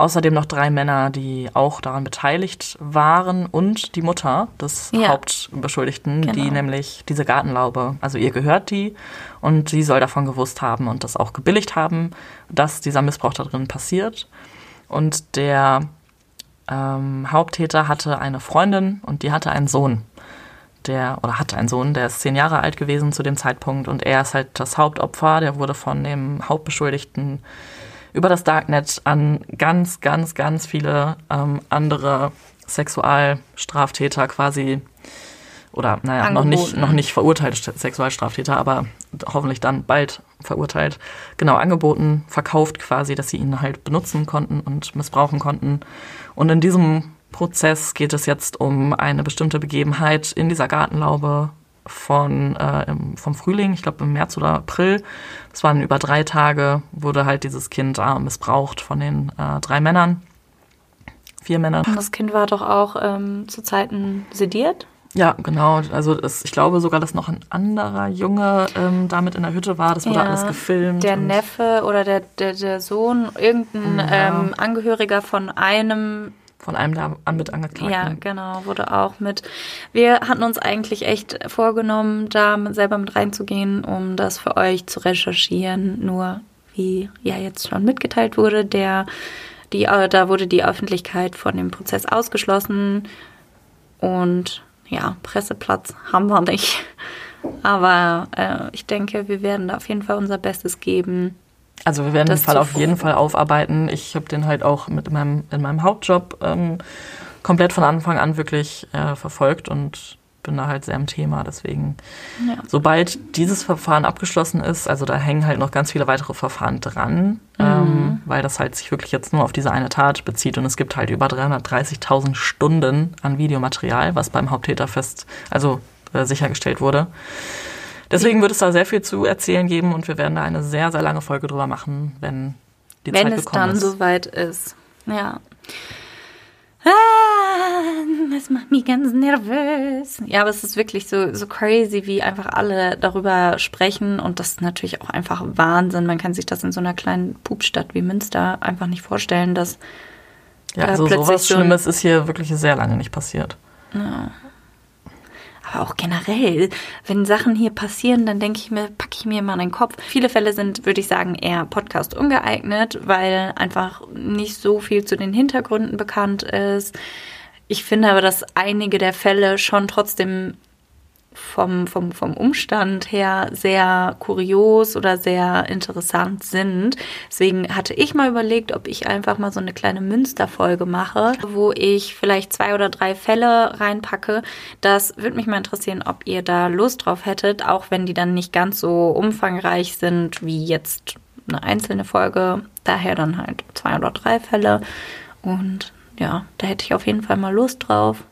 [SPEAKER 3] außerdem noch drei Männer, die auch daran beteiligt waren und die Mutter des
[SPEAKER 2] Ja.
[SPEAKER 3] Hauptbeschuldigten, die
[SPEAKER 2] Genau.
[SPEAKER 3] nämlich diese Gartenlaube, also ihr gehört die und sie soll davon gewusst haben und das auch gebilligt haben, dass dieser Missbrauch da drin passiert. Und der ähm, Haupttäter hatte eine Freundin und die hatte einen Sohn. Der, oder hatte einen Sohn, der ist zehn Jahre alt gewesen zu dem Zeitpunkt und er ist halt das Hauptopfer. Der wurde von dem Hauptbeschuldigten über das Darknet an ganz, ganz, ganz viele ähm, andere Sexualstraftäter quasi oder naja, noch nicht, noch nicht verurteilte Sexualstraftäter, aber hoffentlich dann bald verurteilt, genau angeboten, verkauft quasi, dass sie ihn halt benutzen konnten und missbrauchen konnten. Und in diesem Prozess geht es jetzt um eine bestimmte Begebenheit in dieser Gartenlaube von äh, im, vom Frühling, ich glaube im März oder April. Das waren über drei Tage, wurde halt dieses Kind äh, missbraucht von den äh, drei Männern, vier Männern.
[SPEAKER 2] Das Kind war doch auch ähm, zu Zeiten sediert.
[SPEAKER 3] Ja, genau. Also das, ich glaube sogar, dass noch ein anderer Junge ähm, damit in der Hütte war. Das wurde
[SPEAKER 2] Ja,
[SPEAKER 3] alles gefilmt.
[SPEAKER 2] Der
[SPEAKER 3] und-
[SPEAKER 2] Neffe oder der, der, der Sohn, irgendein
[SPEAKER 3] Ja.
[SPEAKER 2] ähm, Angehöriger von einem
[SPEAKER 3] Von einem der an mit Angeklagten.
[SPEAKER 2] Ja, genau, wurde auch mit. Wir hatten uns eigentlich echt vorgenommen, da selber mit reinzugehen, um das für euch zu recherchieren. Nur, wie ja jetzt schon mitgeteilt wurde, der, die, äh, da wurde die Öffentlichkeit von dem Prozess ausgeschlossen. Und ja, Presseplatz haben wir nicht. Aber äh, ich denke, wir werden da auf jeden Fall unser Bestes geben.
[SPEAKER 3] Also wir werden
[SPEAKER 2] Das
[SPEAKER 3] den Fall auf jeden Fall aufarbeiten. Ich habe den halt auch mit in meinem, in meinem Hauptjob ähm, komplett von Anfang an wirklich äh, verfolgt und bin da halt sehr im Thema. Deswegen,
[SPEAKER 2] Ja.
[SPEAKER 3] sobald dieses Verfahren abgeschlossen ist, also da hängen halt noch ganz viele weitere Verfahren dran, ähm, weil das halt sich wirklich jetzt nur auf diese eine Tat bezieht und es gibt halt über 330.000 Stunden an Videomaterial, was beim Haupttäter fest, also äh, sichergestellt wurde. Deswegen wird es da sehr viel zu erzählen geben und wir werden da eine sehr, sehr lange Folge drüber machen, wenn die
[SPEAKER 2] Wenn
[SPEAKER 3] Zeit
[SPEAKER 2] es
[SPEAKER 3] gekommen
[SPEAKER 2] dann
[SPEAKER 3] ist.
[SPEAKER 2] soweit ist. Ja. Ah, das macht mich ganz nervös. Ja, aber es ist wirklich so, so crazy, wie einfach alle darüber sprechen. Und das ist natürlich auch einfach Wahnsinn. Man kann sich das in so einer kleinen Pupstadt wie Münster einfach nicht vorstellen, dass
[SPEAKER 3] ja,
[SPEAKER 2] äh,
[SPEAKER 3] also
[SPEAKER 2] plötzlich
[SPEAKER 3] sowas
[SPEAKER 2] so
[SPEAKER 3] Schlimmes ist hier wirklich sehr lange nicht passiert.
[SPEAKER 2] Aber auch generell, wenn Sachen hier passieren, dann denke ich mir, packe ich mir immer an den Kopf. Viele Fälle sind, würde ich sagen, eher Podcast ungeeignet, weil einfach nicht so viel zu den Hintergründen bekannt ist. Ich finde aber, dass einige der Fälle schon trotzdem vom, vom, vom Umstand her sehr kurios oder sehr interessant sind. Deswegen hatte ich mal überlegt, ob ich einfach mal so eine kleine Münsterfolge mache, wo ich vielleicht zwei oder drei Fälle reinpacke. Das würde mich mal interessieren, ob ihr da Lust drauf hättet, auch wenn die dann nicht ganz so umfangreich sind wie jetzt eine einzelne Folge. Daher dann halt zwei oder drei Fälle. Und ja, da hätte ich auf jeden Fall mal Lust drauf.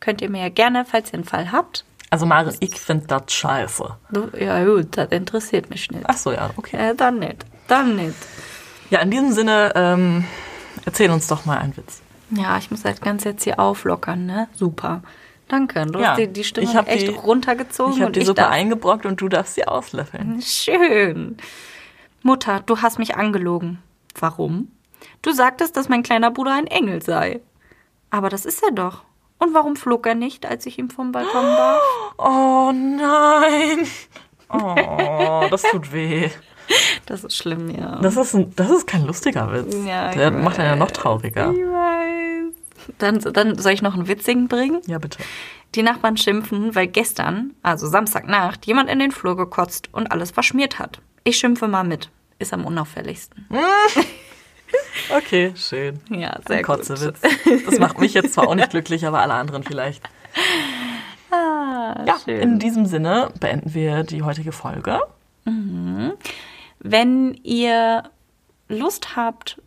[SPEAKER 2] Könnt ihr mir ja gerne, falls ihr einen Fall habt,
[SPEAKER 3] Also Maren, ich finde das scheiße.
[SPEAKER 2] Du, ja gut, das interessiert mich nicht.
[SPEAKER 3] Ach so, ja, okay.
[SPEAKER 2] Äh, dann nicht. Dann nicht.
[SPEAKER 3] Ja, in diesem Sinne, ähm, erzähl uns doch mal einen Witz.
[SPEAKER 2] Ja, ich muss das Ganze jetzt hier auflockern, ne? Super. Danke. Du
[SPEAKER 3] Ja,
[SPEAKER 2] hast die, die Stimme
[SPEAKER 3] ich
[SPEAKER 2] echt
[SPEAKER 3] die-
[SPEAKER 2] runtergezogen
[SPEAKER 3] Ich habe
[SPEAKER 2] und
[SPEAKER 3] die
[SPEAKER 2] ich
[SPEAKER 3] Suppe
[SPEAKER 2] darf.
[SPEAKER 3] eingebrockt und du darfst sie auslöffeln.
[SPEAKER 2] Schön. Mutter, du hast mich angelogen. Warum? Du sagtest, dass mein kleiner Bruder ein Engel sei. Aber das ist er doch. Und warum flog er nicht, als ich ihm vom Balkon warf?
[SPEAKER 3] Oh nein. Oh, das tut weh.
[SPEAKER 2] Das ist schlimm, ja.
[SPEAKER 3] Das ist, ein, das ist kein lustiger Witz.
[SPEAKER 2] Ja,
[SPEAKER 3] Der macht einen ja noch
[SPEAKER 2] weiß.
[SPEAKER 3] trauriger.
[SPEAKER 2] Ich weiß. Dann, dann soll ich noch einen witzigen bringen?
[SPEAKER 3] Ja, bitte.
[SPEAKER 2] Die Nachbarn schimpfen, weil gestern, also Samstagnacht, jemand in den Flur gekotzt und alles verschmiert hat. Ich schimpfe mal mit. ist am unauffälligsten.
[SPEAKER 3] Okay, schön.
[SPEAKER 2] Ja, sehr
[SPEAKER 3] Ein
[SPEAKER 2] gut.
[SPEAKER 3] Kotzewitz. Das macht mich jetzt zwar auch nicht glücklich, aber alle anderen vielleicht.
[SPEAKER 2] Ah,
[SPEAKER 3] Ja,
[SPEAKER 2] schön.
[SPEAKER 3] in diesem Sinne beenden wir die heutige Folge.
[SPEAKER 2] Wenn ihr Lust habt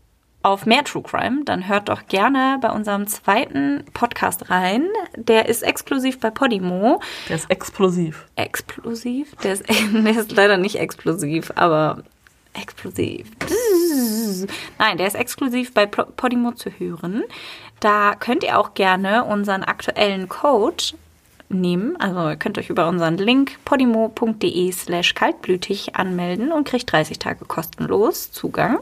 [SPEAKER 2] auf mehr True Crime, dann hört doch gerne bei unserem zweiten Podcast rein. Der ist exklusiv bei Podimo.
[SPEAKER 3] Der ist explosiv.
[SPEAKER 2] Explosiv? Der ist, der ist leider nicht explosiv, aber explosiv. Nein, der ist exklusiv bei Podimo zu hören. Da könnt ihr auch gerne unseren aktuellen Code nehmen. Also ihr könnt euch über unseren Link podimo.de slash kaltblütig anmelden und kriegt 30 Tage kostenlos Zugang.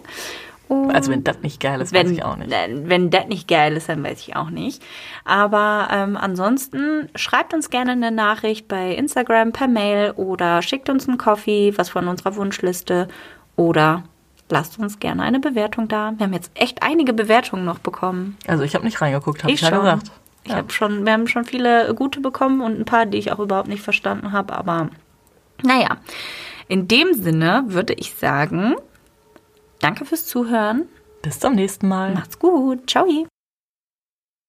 [SPEAKER 2] Und
[SPEAKER 3] Also wenn das nicht geil ist,
[SPEAKER 2] wenn,
[SPEAKER 3] weiß ich auch nicht.
[SPEAKER 2] äh, Wenn das nicht geil ist, dann weiß ich auch nicht. Aber ähm, ansonsten schreibt uns gerne eine Nachricht bei Instagram per Mail oder schickt uns einen Coffee, was von unserer Wunschliste oder lasst uns gerne eine Bewertung da. Wir haben jetzt echt einige Bewertungen noch bekommen.
[SPEAKER 3] Also ich habe nicht reingeguckt, habe ich,
[SPEAKER 2] ich
[SPEAKER 3] ja
[SPEAKER 2] schon.
[SPEAKER 3] gesagt.
[SPEAKER 2] Ich habe schon, wir haben schon viele gute bekommen und ein paar, die ich auch überhaupt nicht verstanden habe. Aber naja, in dem Sinne würde ich sagen, danke fürs Zuhören.
[SPEAKER 3] Bis zum nächsten Mal.
[SPEAKER 2] Macht's gut. Ciao.